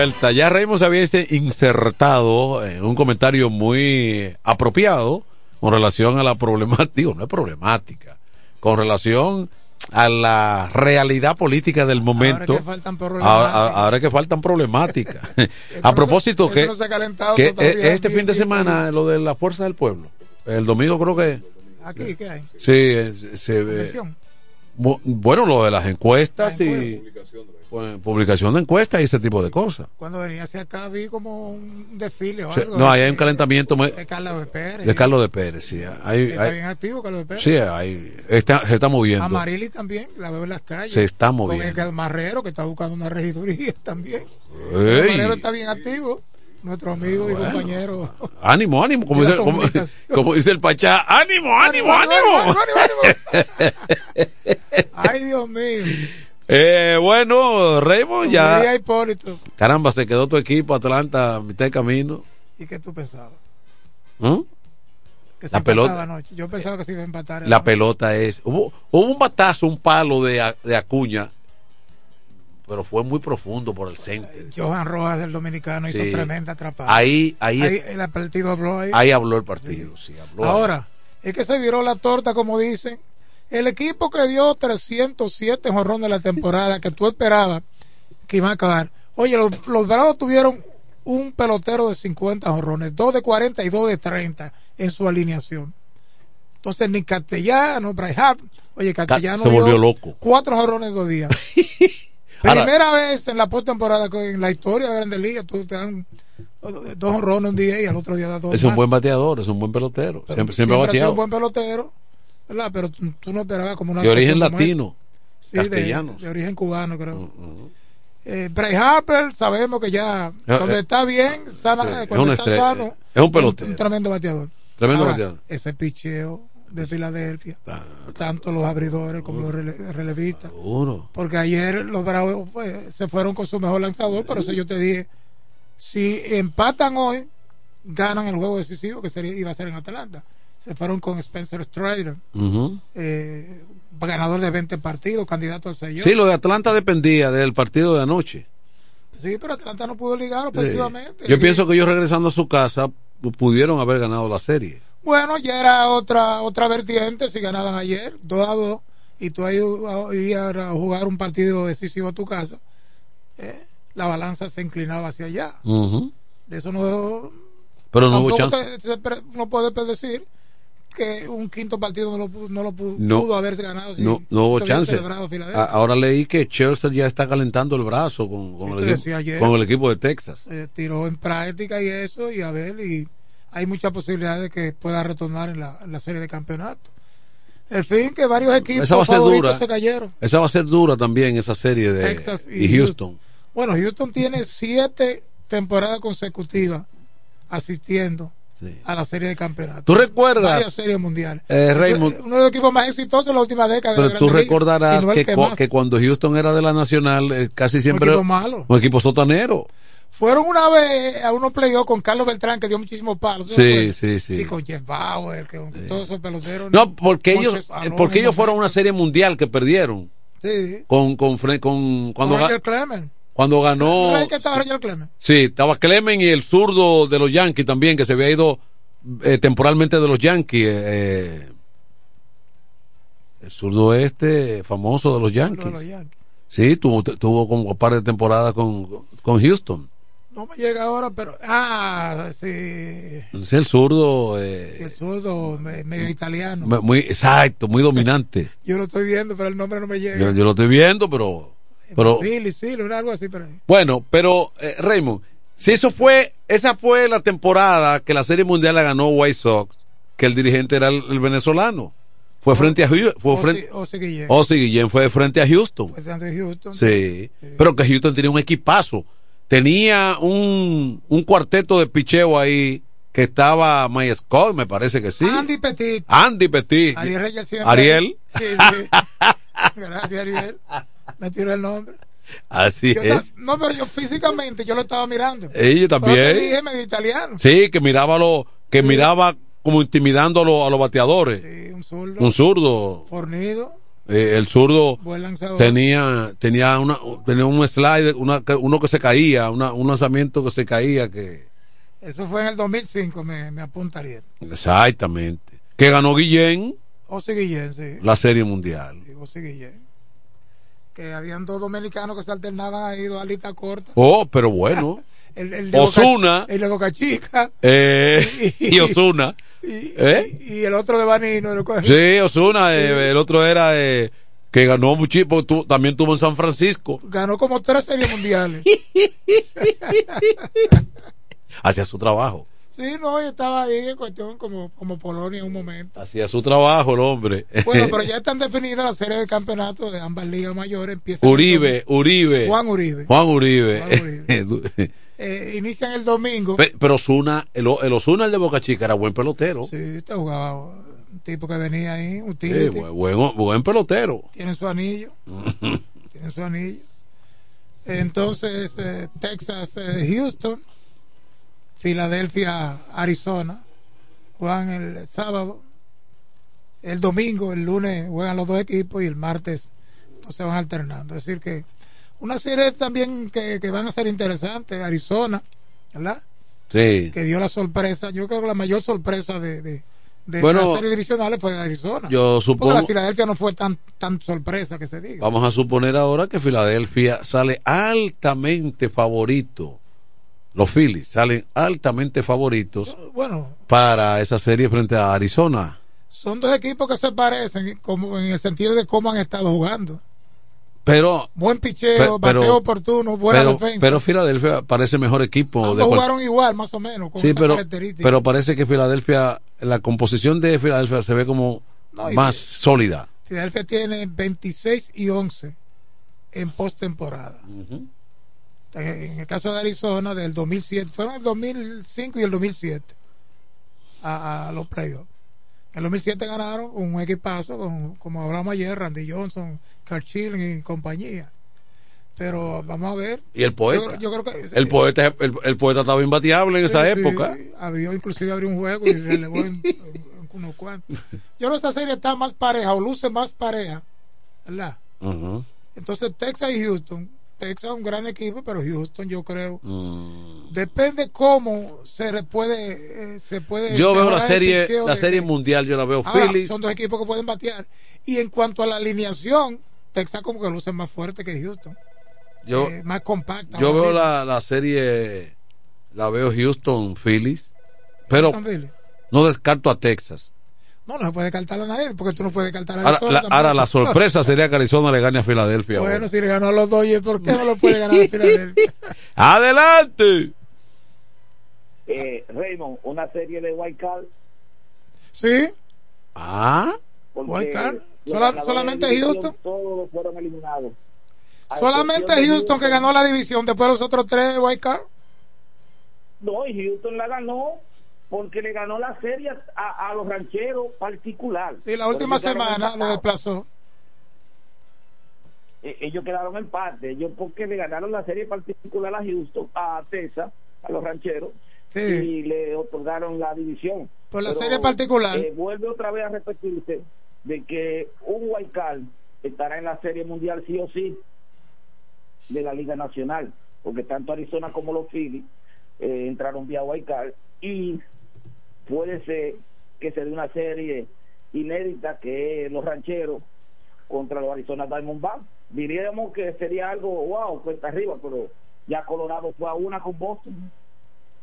Vuelta. Ya Raymond se había este insertado en un comentario muy apropiado con relación a la problemática, digo, no es problemática, con relación a la realidad política del momento. que faltan problemáticas. Ahora, que faltan problemáticas. a propósito, que, que todavía este fin de semana, lo de la fuerza del pueblo, el domingo creo que, Aquí, ¿qué hay? sí, eh, se ve. Bueno, lo de las encuestas y pues, publicación de encuestas y ese tipo de cosas. Cuando venía hacia acá vi como un desfile o algo. no, ahí de- hay un calentamiento de Carlos de Pérez. de Carlos de Pérez, sí. Hay, Está hay- bien activo Carlos de Pérez. sí, hay, está, se está moviendo. Amarili también, la veo en las calles. Se está Con moviendo. el Marrero, que está buscando una regiduría también. Ey. El Marrero está bien activo. Nuestro amigo y compañero. Ánimo, ánimo, como dice, como, comunicación. como dice el Pachá. ánimo, ánimo, ánimo. Ay, Dios mío. Eh, bueno, Raymond, ya. Hipólito. Caramba, se quedó tu equipo, Atlanta, a mitad de camino. ¿Y qué tú pensabas? ¿Mm? Que se La pelota, anoche. Yo pensaba que se iba a empatar. la pelota es. Hubo, hubo un batazo, un palo de, de Acuña, pero fue muy profundo por el centro. Johan Rojas, el dominicano, hizo tremenda atrapada. Ahí, ahí, es- el partido habló ahí. ahí habló el partido. Sí, habló Ahora, es que se viró la torta, como dicen. El equipo que dio 307 jorrones de la temporada, que tú esperabas que iban a acabar. Oye, los, los Bravos tuvieron un pelotero de 50 jorrones, dos de 40 y dos de 30 en su alineación. Entonces, ni Castellano, Harper, oye, Castellano se dio volvió loco. cuatro jorrones dos días. Ahora- Primera vez en la postemporada en la historia de Grandes Ligas, tú te dan dos jorrones un día y al otro día das dos Es un más. buen bateador, es un buen pelotero. Siempre, siempre ha Siempre ha sido un buen pelotero, ¿verdad? Pero tú, tú no esperabas como una De origen latino. Sí, de- castellano. De, origen cubano, creo. Eh, Bryce Harper, sabemos que ya Eh, cuando eh, está bien, sana, eh, es cuando una está estrella, sano, es un pelotero. un tremendo bateador. Tremendo Ahora, bateador. Ese picheo de Filadelfia, tanto los abridores como los rele- relevistas. Seguro. Porque ayer los Bravos pues, se fueron con su mejor lanzador, por eso yo te dije, si empatan hoy, ganan el juego decisivo que sería, iba a ser en Atlanta. Se fueron con Spencer Strider, eh, ganador de 20 partidos, candidato al sello. Sí, lo de Atlanta dependía del partido de anoche. Sí, pero Atlanta no pudo ligar Sí. ofensivamente. Yo pienso que ellos regresando a su casa pu- pudieron haber ganado la serie. Bueno, ya era otra otra vertiente si ganaban ayer, 2 a 2, y tú a- ibas a jugar un partido decisivo a tu casa, eh, la balanza se inclinaba hacia allá. Ujú. De eso no. Pero no hubo chance. se- se pre- uno puede predecir que un quinto partido no lo, no lo pu- No. pudo haberse ganado si, No, no hubo chance. A- ahora leí que Chelsea ya está calentando el brazo con, el, equipo, ayer. con el equipo de Texas. Eh, tiró en práctica y eso, y a ver, y hay muchas posibilidades de que pueda retornar en la, en la serie de campeonato. El fin que varios equipos Esa va a ser favoritos dura. se cayeron. Esa va a ser dura también, esa serie de Texas y, y Houston. Bueno, Houston tiene siete temporadas consecutivas asistiendo a la serie de campeonato. ¿Tú recuerdas? Varias series mundiales. Eh, Raymond- Uno de los equipos más exitosos en la última década. de Pero la tú Ligas, recordarás que, cu- más. que cuando Houston era de la Nacional, eh, casi siempre equipo malo. un equipo sotanero. Fueron una vez a unos playoffs con Carlos Beltrán que dio muchísimos palos. ¿tú te Sí, sí, sí. Y con Jeff Bauer, que con todos esos peloteros. No, porque ellos, eh, Alonso, porque ellos fueron a una serie mundial que perdieron Sí. con con, cuando Roger Clemens. cuando ganó ¿No era ahí que estaba Roger Clemens? Sí, estaba Clemen y el zurdo de los Yankees también, que se había ido eh, temporalmente de los Yankees. eh, eh, el zurdo este, famoso de los Yankees. Sí, tuvo, tuvo como un par de temporadas con, con Houston. No me llega ahora, pero. Ah, sí. Es el zurdo, eh, sí, el zurdo me- medio italiano. muy exacto, muy dominante. Yo lo estoy viendo, pero el nombre no me llega. Yo, yo lo estoy viendo, pero, pero Sí, sí, algo así, pero. Bueno, pero eh, Raymond, si eso fue, esa fue la temporada que la Serie Mundial la ganó White Sox, que el dirigente era el, el venezolano. Fue frente a fue Ozzy- frente Ozzy Guillén. Ozzy Guillén fue frente a Houston. Pues antes de Houston. Sí, pero que Houston tenía un equipazo. Tenía un, un cuarteto de picheo ahí que estaba My Scott, me parece que sí. Andy Petit. Andy Petit. Ariel Reyes siempre. Ariel. Sí, sí. Gracias, Ariel. Me tiró el nombre. Así Yo es. no, pero yo físicamente yo lo estaba mirando. Ella también. Pero te dije medio italiano. Sí, que miraba lo, que miraba como intimidando a los, a los bateadores. Sí, un zurdo. Un zurdo. Fornido. Eh, el zurdo tenía tenía una tenía un slide, una, uno que se caía, una, un lanzamiento que se caía que Eso fue en el 2005, me, me apunta Ariel. exactamente. Que ganó Guillén Ozzy Guillén, sí. la Serie Mundial. Sí, Ozzy Guillén. Que habían dos dominicanos que se alternaban ahí, dos alitas cortas. Oh, pero bueno. El, el de Osuna. Boca, el de Boca Chica. Eh, y Osuna. Y, ¿Eh? y el otro de lo coge. Sí, Osuna, eh, el otro era eh, Que ganó muchísimo, tú, también tuvo en San Francisco. Ganó como tres series mundiales. Hacía su trabajo. sí, no, y estaba ahí en cuestión como, como Polonia en un momento. Hacía su trabajo el hombre. Bueno, pero ya están definidas las series de campeonato de ambas ligas mayores. Empiezan el Uribe, Uribe. Juan Uribe. Juan Uribe. Eh, inician el domingo. Pe- Pero Osuna, el, el Osuna, el de Boca Chica, era buen pelotero. Sí, este jugaba un tipo que venía ahí, un Sí, buen, buen, pelotero. Tiene su anillo. tiene su anillo. Entonces, eh, Texas, eh, Houston, Filadelfia, Arizona, juegan el sábado, el domingo, el lunes juegan los dos equipos y el martes no se van alternando. Es decir que una serie también que, que van a ser interesantes, Arizona, ¿verdad? Sí. Que dio la sorpresa, yo creo que la mayor sorpresa de, de, de Bueno, las series divisionales fue de Arizona. yo Porque supongo- la Filadelfia no fue tan, tan sorpresa que se diga. Vamos a suponer ahora que Filadelfia sale altamente favorito. Los Phillies salen altamente favoritos Bueno, para esa serie frente a Arizona. son dos equipos que se parecen como en el sentido de cómo han estado jugando. Pero Buen picheo, Pe- pero- bateo oportuno, buena pero, defensa. pero Filadelfia parece mejor equipo. Ambos de cual- jugaron igual, más o menos, con sí, pero, pero parece que Filadelfia, la composición de Filadelfia se ve como No, más sólida. Filadelfia tiene 26 y 11 en postemporada. En el caso de Arizona, del 2007, fueron el 2005 y el 2007 a, a los playoffs. En el 2007 ganaron un equipazo, con, como hablamos ayer, Randy Johnson, Carl Schilling y compañía. Pero vamos a ver. Y el poeta. Yo, yo creo que el poeta el, el poeta estaba imbateable en esa Sí, época. había inclusive abrió un juego y relevó en, en unos cuantos. Yo creo que esta serie está más pareja o luce más pareja, ¿verdad? Entonces Texas y Houston. Texas es un gran equipo, pero Houston yo creo. Mm. Depende cómo se puede, eh, se puede. Yo veo la serie, la serie mundial, yo la veo Ahora, Phillies. son dos equipos que pueden batear. Y en cuanto a la alineación, Texas como que luce más fuerte que Houston. Yo, Eh, más compacta. yo veo la, la serie, la veo Houston Phillies, pero Houston Phillies. no descarto a Texas. No, no se puede descartar a nadie, porque tú no puedes descartar a Ahora Arizona la, ahora, la sorpresa sería que Arizona le gane a Filadelfia. Bueno, ahora. si le ganó a los Dodgers, ¿por qué no lo puede ganar a Filadelfia? Adelante. Eh, Raymond, una serie de White Card. Sí. Ah. porque White Card. Sola- solamente de Houston. Todos fueron eliminados. A Solamente de Houston que ganó la división, después los otros tres White Card. No, y Houston la ganó porque le ganó la serie a, a los rancheros particular. Sí, la última semana lo desplazó. Eh, ellos quedaron en empate. Ellos porque le ganaron la serie particular a Houston, a Texas, a los rancheros, Sí. y le otorgaron la división. Por la Pero, serie particular. eh, vuelve otra vez a repetirse de que un card estará en la serie mundial sí o sí de la Liga Nacional, porque tanto Arizona como los Phillies eh, entraron vía card y puede ser que se dé una serie inédita que es los rancheros contra los Arizona Diamondbacks. Diríamos que sería algo wow, cuesta arriba, pero ya Colorado fue a una con Boston.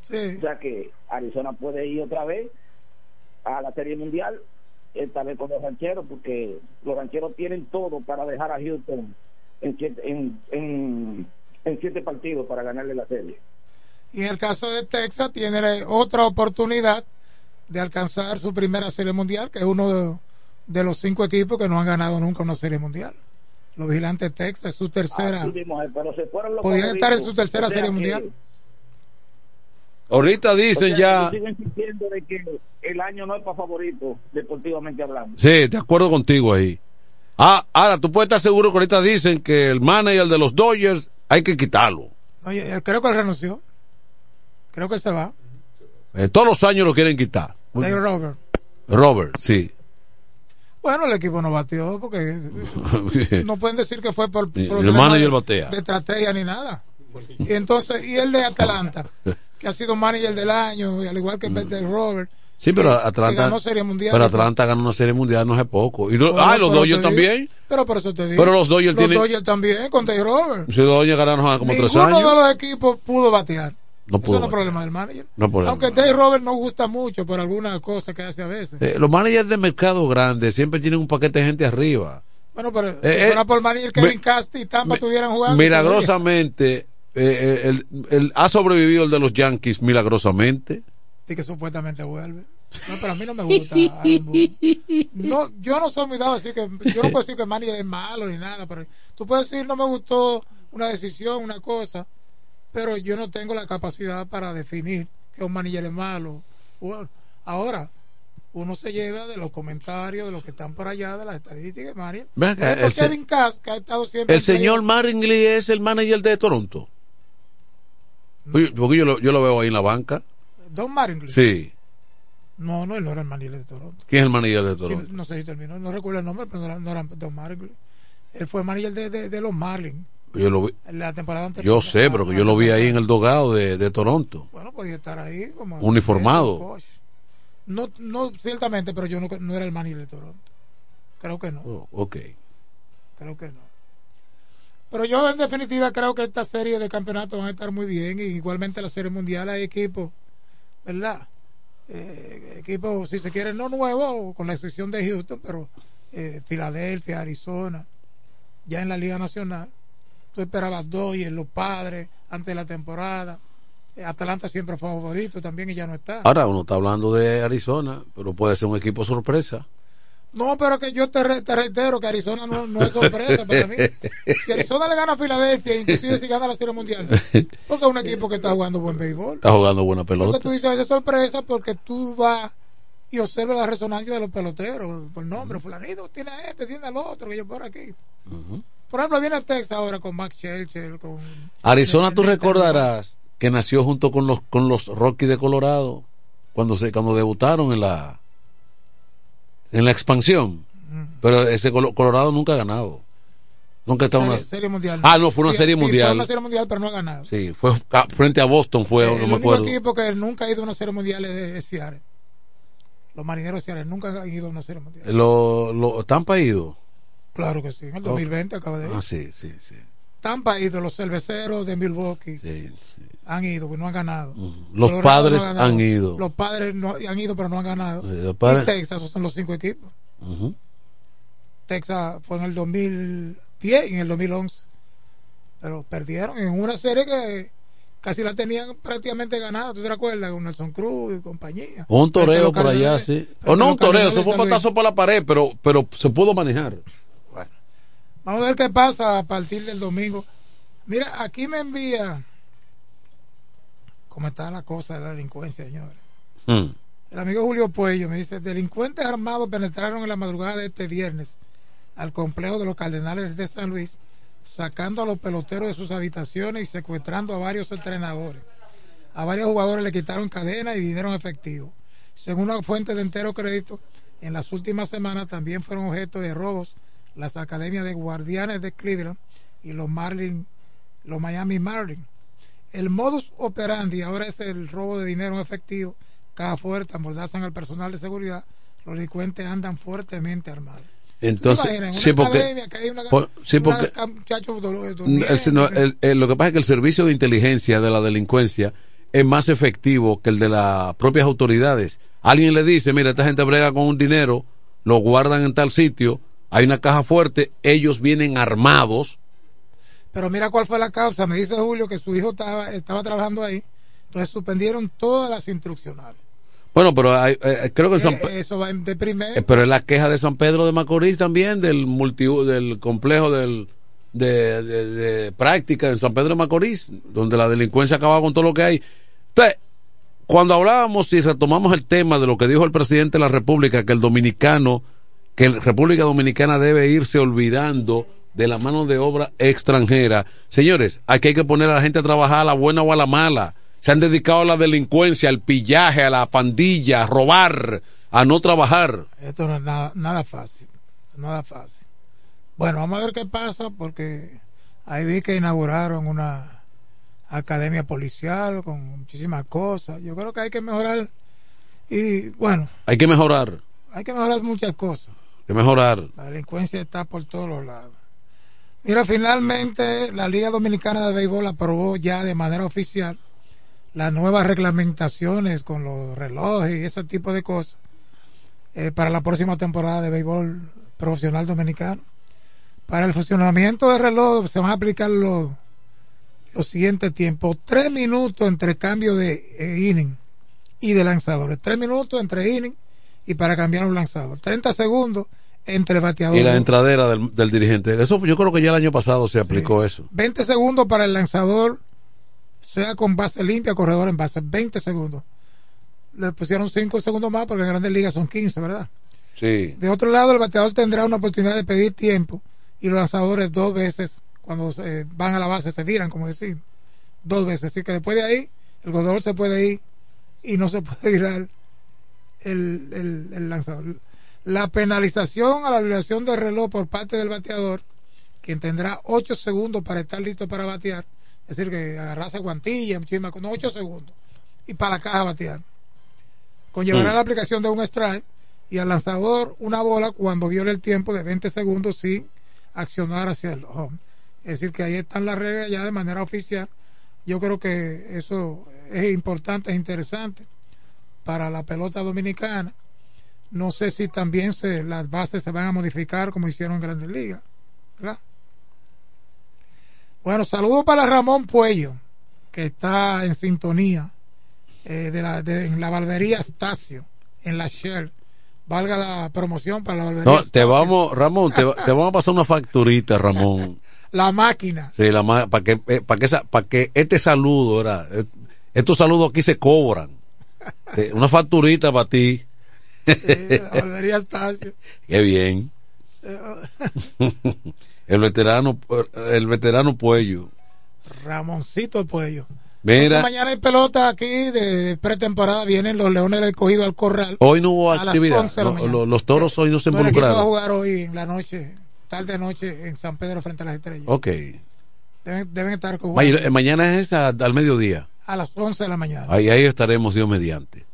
O sea que Arizona puede ir otra vez a la Serie Mundial, esta vez con los rancheros, porque los rancheros tienen todo para dejar a Houston en siete, en, en, en siete partidos para ganarle la serie. Y en el caso de Texas tiene otra oportunidad de alcanzar su primera serie mundial, que es uno de, de los cinco equipos que no han ganado nunca una serie mundial. Los vigilantes Texas, su tercera. Pero se fueron los Podían estar en su tercera O sea serie que- mundial. Ahorita dicen o sea, ya. sigo insistiendo de que el año no es para favoritos, deportivamente hablando. Sí, de acuerdo contigo ahí. Ah, ahora tú puedes estar seguro que ahorita dicen que el manager de los Dodgers hay que quitarlo. Oye, eh, creo que él renunció. Creo que se va. Eh, todos los años lo quieren quitar. Robert. Robert, sí. Bueno, el equipo no batió porque no pueden decir que fue por, por el manager de- batea. de estrategia ni nada. Y entonces, y el de Atlanta, que ha sido manager del año, y al igual que Dave Robert. Sí, pero que- que Atlanta. ganó Serie Mundial. Pero Atlanta ganó una serie mundial no hace poco. Y Bueno, ah, los Dodgers también. Pero por eso te digo. Pero los Dodgers tienen- Dodgers también, con Dave Robert. Si los Dodgers ganaron hace como tres Ninguno años. de los equipos pudo batear. No pudo Eso no es batear. problema del manager. No por Aunque Dave Robert no gusta mucho por alguna cosa que hace a veces. Eh, los managers de mercado grande siempre tienen un paquete de gente arriba. Bueno, pero si Eh, eh, fuera por Manny, el Kevin Casti y Tampa estuvieran jugando. Milagrosamente, eh, eh, el, el- ha sobrevivido el de los Yankees milagrosamente. Y que supuestamente vuelve. No, pero a mí no me gusta. No, yo no soy muy dado a decir que. Yo no puedo decir que Manny es malo ni nada, pero tú puedes decir no me gustó una decisión, una cosa, pero yo no tengo la capacidad para definir que un manager es malo. Bueno, ahora, uno se lleva de los comentarios de los que están por allá, de las estadísticas de ejemplo, el se- Kevin Cass, que ha estado siempre. El en playoff. señor Martingley es el manager de Toronto. Porque yo lo, yo lo veo ahí en la banca. Don Maringley. Sí. No, no, él no era el manager de Toronto. ¿Quién es el manager de Sí, Toronto? no sé si terminó, no recuerdo el nombre, pero no era, no era Don Marlin. Él fue manager de, de, de los Marlins Yo lo vi. en la temporada anterior. Yo sé, pero que yo lo vi ahí en el dogado de, de Toronto. Bueno, podía estar ahí como Uniformado. No, no ciertamente, pero yo no, no era el manager de Toronto. Creo que no, Oh, ok. creo que no. Pero yo en definitiva creo que esta serie de campeonatos van a estar muy bien y igualmente la serie mundial hay equipos, ¿verdad? Eh, equipos, si se quiere, no nuevos, con la excepción de Houston, pero eh, Filadelfia, Arizona, ya en la Liga Nacional. Tú esperabas dos y en los padres antes de la temporada. Eh, Atalanta siempre fue favorito también y ya no está. Ahora uno está hablando de Arizona, pero puede ser un equipo sorpresa. No, pero que yo te, re- te reitero que Arizona no, no es sorpresa para mí. Si Arizona le gana a Filadelfia, inclusive si gana la Serie Mundial, porque es un equipo que está jugando buen béisbol. Está jugando buena Porque pelota. tú dices a veces sorpresa porque tú vas y observas la resonancia de los peloteros por nombre. Fulanito tiene a este, tiene al otro, que yo por aquí. Por ejemplo, viene Texas ahora con Max Scherzer, con... Arizona, tú recordarás que nació junto con los con los Rockies de Colorado cuando se cuando debutaron en la en la expansión. Pero ese Colo- Colorado nunca ha ganado. Nunca está una serie mundial. Ah, no, fue una Sí, serie sí, mundial. Fue una serie mundial, pero no ha ganado. Sí, fue frente a Boston fue, Eh, no el me único acuerdo. equipo que nunca ha ido a una serie mundial es, es Seattle. Los marineros de Seattle nunca han ido a una serie mundial. Lo, lo, Tampa ha ido. Claro que sí, en el 2020 acaba de ir. Ah, sí, sí, sí. Tampa ha ido, los cerveceros de Milwaukee Sí, han ido, pero no han ganado. Los Colorado padres no han ido. Los padres no, han ido, pero no han ganado. Sí, los padres- Y Texas, esos son los cinco equipos. Texas fue en el 2010 y en el 2011. Pero perdieron en una serie que casi la tenían prácticamente ganada. ¿Tú te acuerdas? Con Nelson Cruz y compañía. Un los por allá, sí. O a no un toreo, Cardenales se fue un patazo por la pared, pero, pero se pudo manejar. Vamos a ver qué pasa a partir del domingo. Mira, aquí me envía cómo está la cosa de la delincuencia, señores. Mm. El amigo Julio Puello me dice, delincuentes armados penetraron en la madrugada de este viernes al complejo de los Cardenales de San Luis, sacando a los peloteros de sus habitaciones y secuestrando a varios entrenadores. A varios jugadores le quitaron cadenas y dinero en efectivo. Según una fuente de entero crédito, en las últimas semanas también fueron objeto de robos las academias de guardianes de Cleveland y los Marlins, los Miami Marlins. El modus operandi ahora es el robo de dinero en efectivo, caja fuerte, amordazan al personal de seguridad, los delincuentes andan fuertemente armados. Entonces, sí, porque, lo que pasa es que el servicio de inteligencia de la delincuencia es más efectivo que el de las propias autoridades. Alguien le dice, mira, esta gente brega con un dinero, lo guardan en tal sitio, hay una caja fuerte, ellos vienen armados. Pero mira cuál fue la causa. Me dice Julio que su hijo estaba, estaba trabajando ahí. Entonces suspendieron todas las instruccionales. Bueno, pero hay- eh, creo que en San Eh, eso va de primer. eh, pero es la queja de San Pedro de Macorís también, del multi, del complejo del, de, de- de práctica en San Pedro de Macorís, donde la delincuencia acaba con todo lo que hay. Entonces, cuando hablábamos y retomamos el tema de lo que dijo el presidente de la República, que el dominicano, que República Dominicana debe irse olvidando de la mano de obra extranjera. Señores, aquí hay que poner a la gente a trabajar a la buena o a la mala. Se han dedicado a la delincuencia, al pillaje, a la pandilla, a robar, a no trabajar. Esto no es nada, nada fácil. Nada fácil. Bueno, vamos a ver qué pasa porque ahí vi que inauguraron una academia policial con muchísimas cosas. Yo creo que hay que mejorar y bueno, Hay que mejorar, hay que mejorar muchas cosas. Que mejorar. La delincuencia está por todos los lados. Mira, finalmente la Liga Dominicana de Béisbol aprobó ya de manera oficial las nuevas reglamentaciones con los relojes y ese tipo de cosas eh, para la próxima temporada de béisbol profesional dominicano. Para el funcionamiento del reloj se van a aplicar los, los siguientes tiempos. Tres minutos entre cambio de eh, inning y de lanzadores. Tres minutos entre inning y para cambiar un lanzador. 30 segundos entre bateador. Y la entradera del, del dirigente. Eso yo creo que ya el año pasado se aplicó eso. 20 segundos para el lanzador, sea con base limpia, corredor en base. 20 segundos. Le pusieron 5 segundos más porque en grandes ligas son 15, ¿verdad? Sí. De otro lado, el bateador tendrá una oportunidad de pedir tiempo y los lanzadores dos veces, cuando eh, van a la base, se viran, como decir, dos veces. Así que después de ahí, el corredor se puede ir y no se puede virar el, el, el lanzador. La penalización a la violación del reloj por parte del bateador, quien tendrá 8 segundos para estar listo para batear, es decir, que agarrarse guantilla, muchísimas con 8 segundos, y para la caja batear. Conllevará Mm. la aplicación de un strike y al lanzador una bola cuando viole el tiempo de 20 segundos sin accionar hacia el home. Es decir, que ahí están las reglas ya de manera oficial. Yo creo que eso es importante, es interesante para la pelota dominicana. No sé si también se, las bases se van a modificar como hicieron en Grandes Ligas. ¿verdad? Bueno, saludos para Ramón Puello, que está en sintonía eh, de la, de- en la barbería Estacio, en la Shell. Valga la promoción para la barbería No, te vamos, Ramón, te, te vamos a pasar una facturita, Ramón. La máquina. Sí, la para que eh, para que esa- para que este saludo, ¿verdad? Eh, Estos saludos aquí se cobran. Eh, Una facturita para ti. Barbería Estacio. Qué bien. el veterano el veterano Puello. Ramoncito Puello. Mira, Entonces, mañana hay pelota aquí de pretemporada. Vienen los Leones del Cogido al Corral. hoy no hubo a actividad. 11 de la Lo- mañana. lo- los toros hoy no se No, el equipo va a involucraron. jugar hoy en la noche, tarde noche, en San Pedro frente a las estrellas. Ok. Deben, deben estar Ma- jugando mañana es a- al mediodía. A las 11 de la mañana. Ahí, ahí estaremos Dios mediante.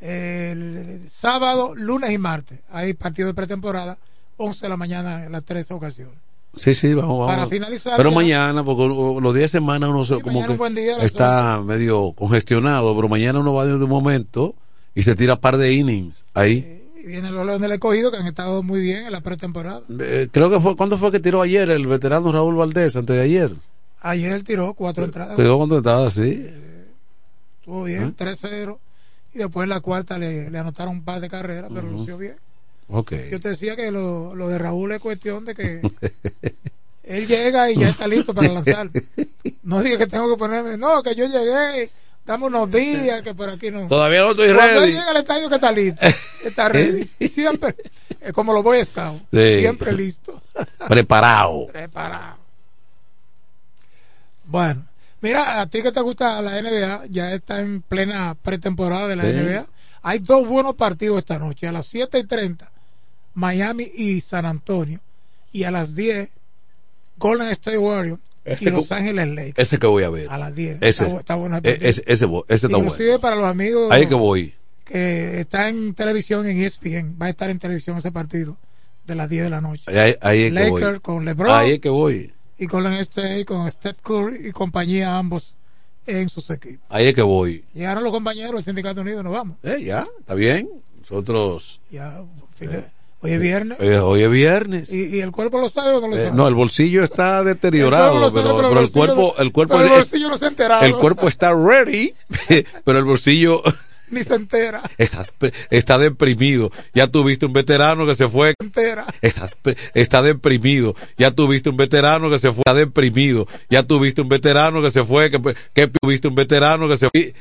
El sábado, lunes y martes. Hay partido de pretemporada, 11 de la mañana en las tres ocasiones. Sí, sí, vamos, vamos. Para finalizar, Pero ya- mañana, porque los días de semana uno se, como que un día, está medio congestionado, pero mañana uno va de un momento y se tira par de innings ahí. Y vienen los Leones del Cogido que han estado muy bien en la pretemporada. Eh, creo que fue, ¿cuándo fue que tiró ayer el veterano Raúl Valdés, antes de ayer? Ayer tiró cuatro entradas. Quedó contentado, sí. Estuvo bien, ¿Ah? 3-0. Y después en la cuarta le, le anotaron un par de carreras, pero Ujú. lució bien. Ok. Yo te decía que lo, lo de Raúl es cuestión de que él llega y ya está listo para lanzar. No diga que tengo que ponerme, no, que yo llegué, dame unos días, que por aquí no. Todavía no estoy Cuando él ready. llega al estadio que está listo, está ready. Siempre, es como los Boy Scouts, Sí. siempre listo. Preparado. Preparado. Bueno, mira, a ti que te gusta la NBA, ya está en plena pretemporada de la Sí. NBA. Hay dos buenos partidos esta noche, a las 7 y 30, Miami y San Antonio, y a las 10, Golden State Warriors y Los Ángeles Lakers. Ese que voy a ver. A las 10. Ese, Está está bueno partido. ese, ese, ese está Inclusive bueno. para los amigos Ahí que voy. que está en televisión en E ESPN, va a estar en televisión ese partido de las 10 de la noche. Ahí, ahí es que voy. Lakers con LeBron Ahí es que voy. Y Golden State con Steph Curry y compañía ambos en sus equipos. Ahí es que voy. Llegaron los compañeros del Sindicato Unido, nos vamos. Eh, ya, está bien. Nosotros. Ya, fin de- hoy es viernes. eh, hoy es viernes. ¿Y, y el cuerpo lo sabe o no lo Eh, sabe? no, el bolsillo está El deteriorado, lo sabe, pero, pero el pero el bolsillo cuerpo, no- el cuerpo, pero el bolsillo no se ha enterado. el cuerpo está ready, pero el bolsillo Ni se entera. está, está deprimido. Ya tuviste un veterano que se fue, entera. está, está deprimido. Ya tuviste un veterano que se fue, está deprimido. Ya tuviste un veterano que se fue, que, que tuviste un veterano que se fue.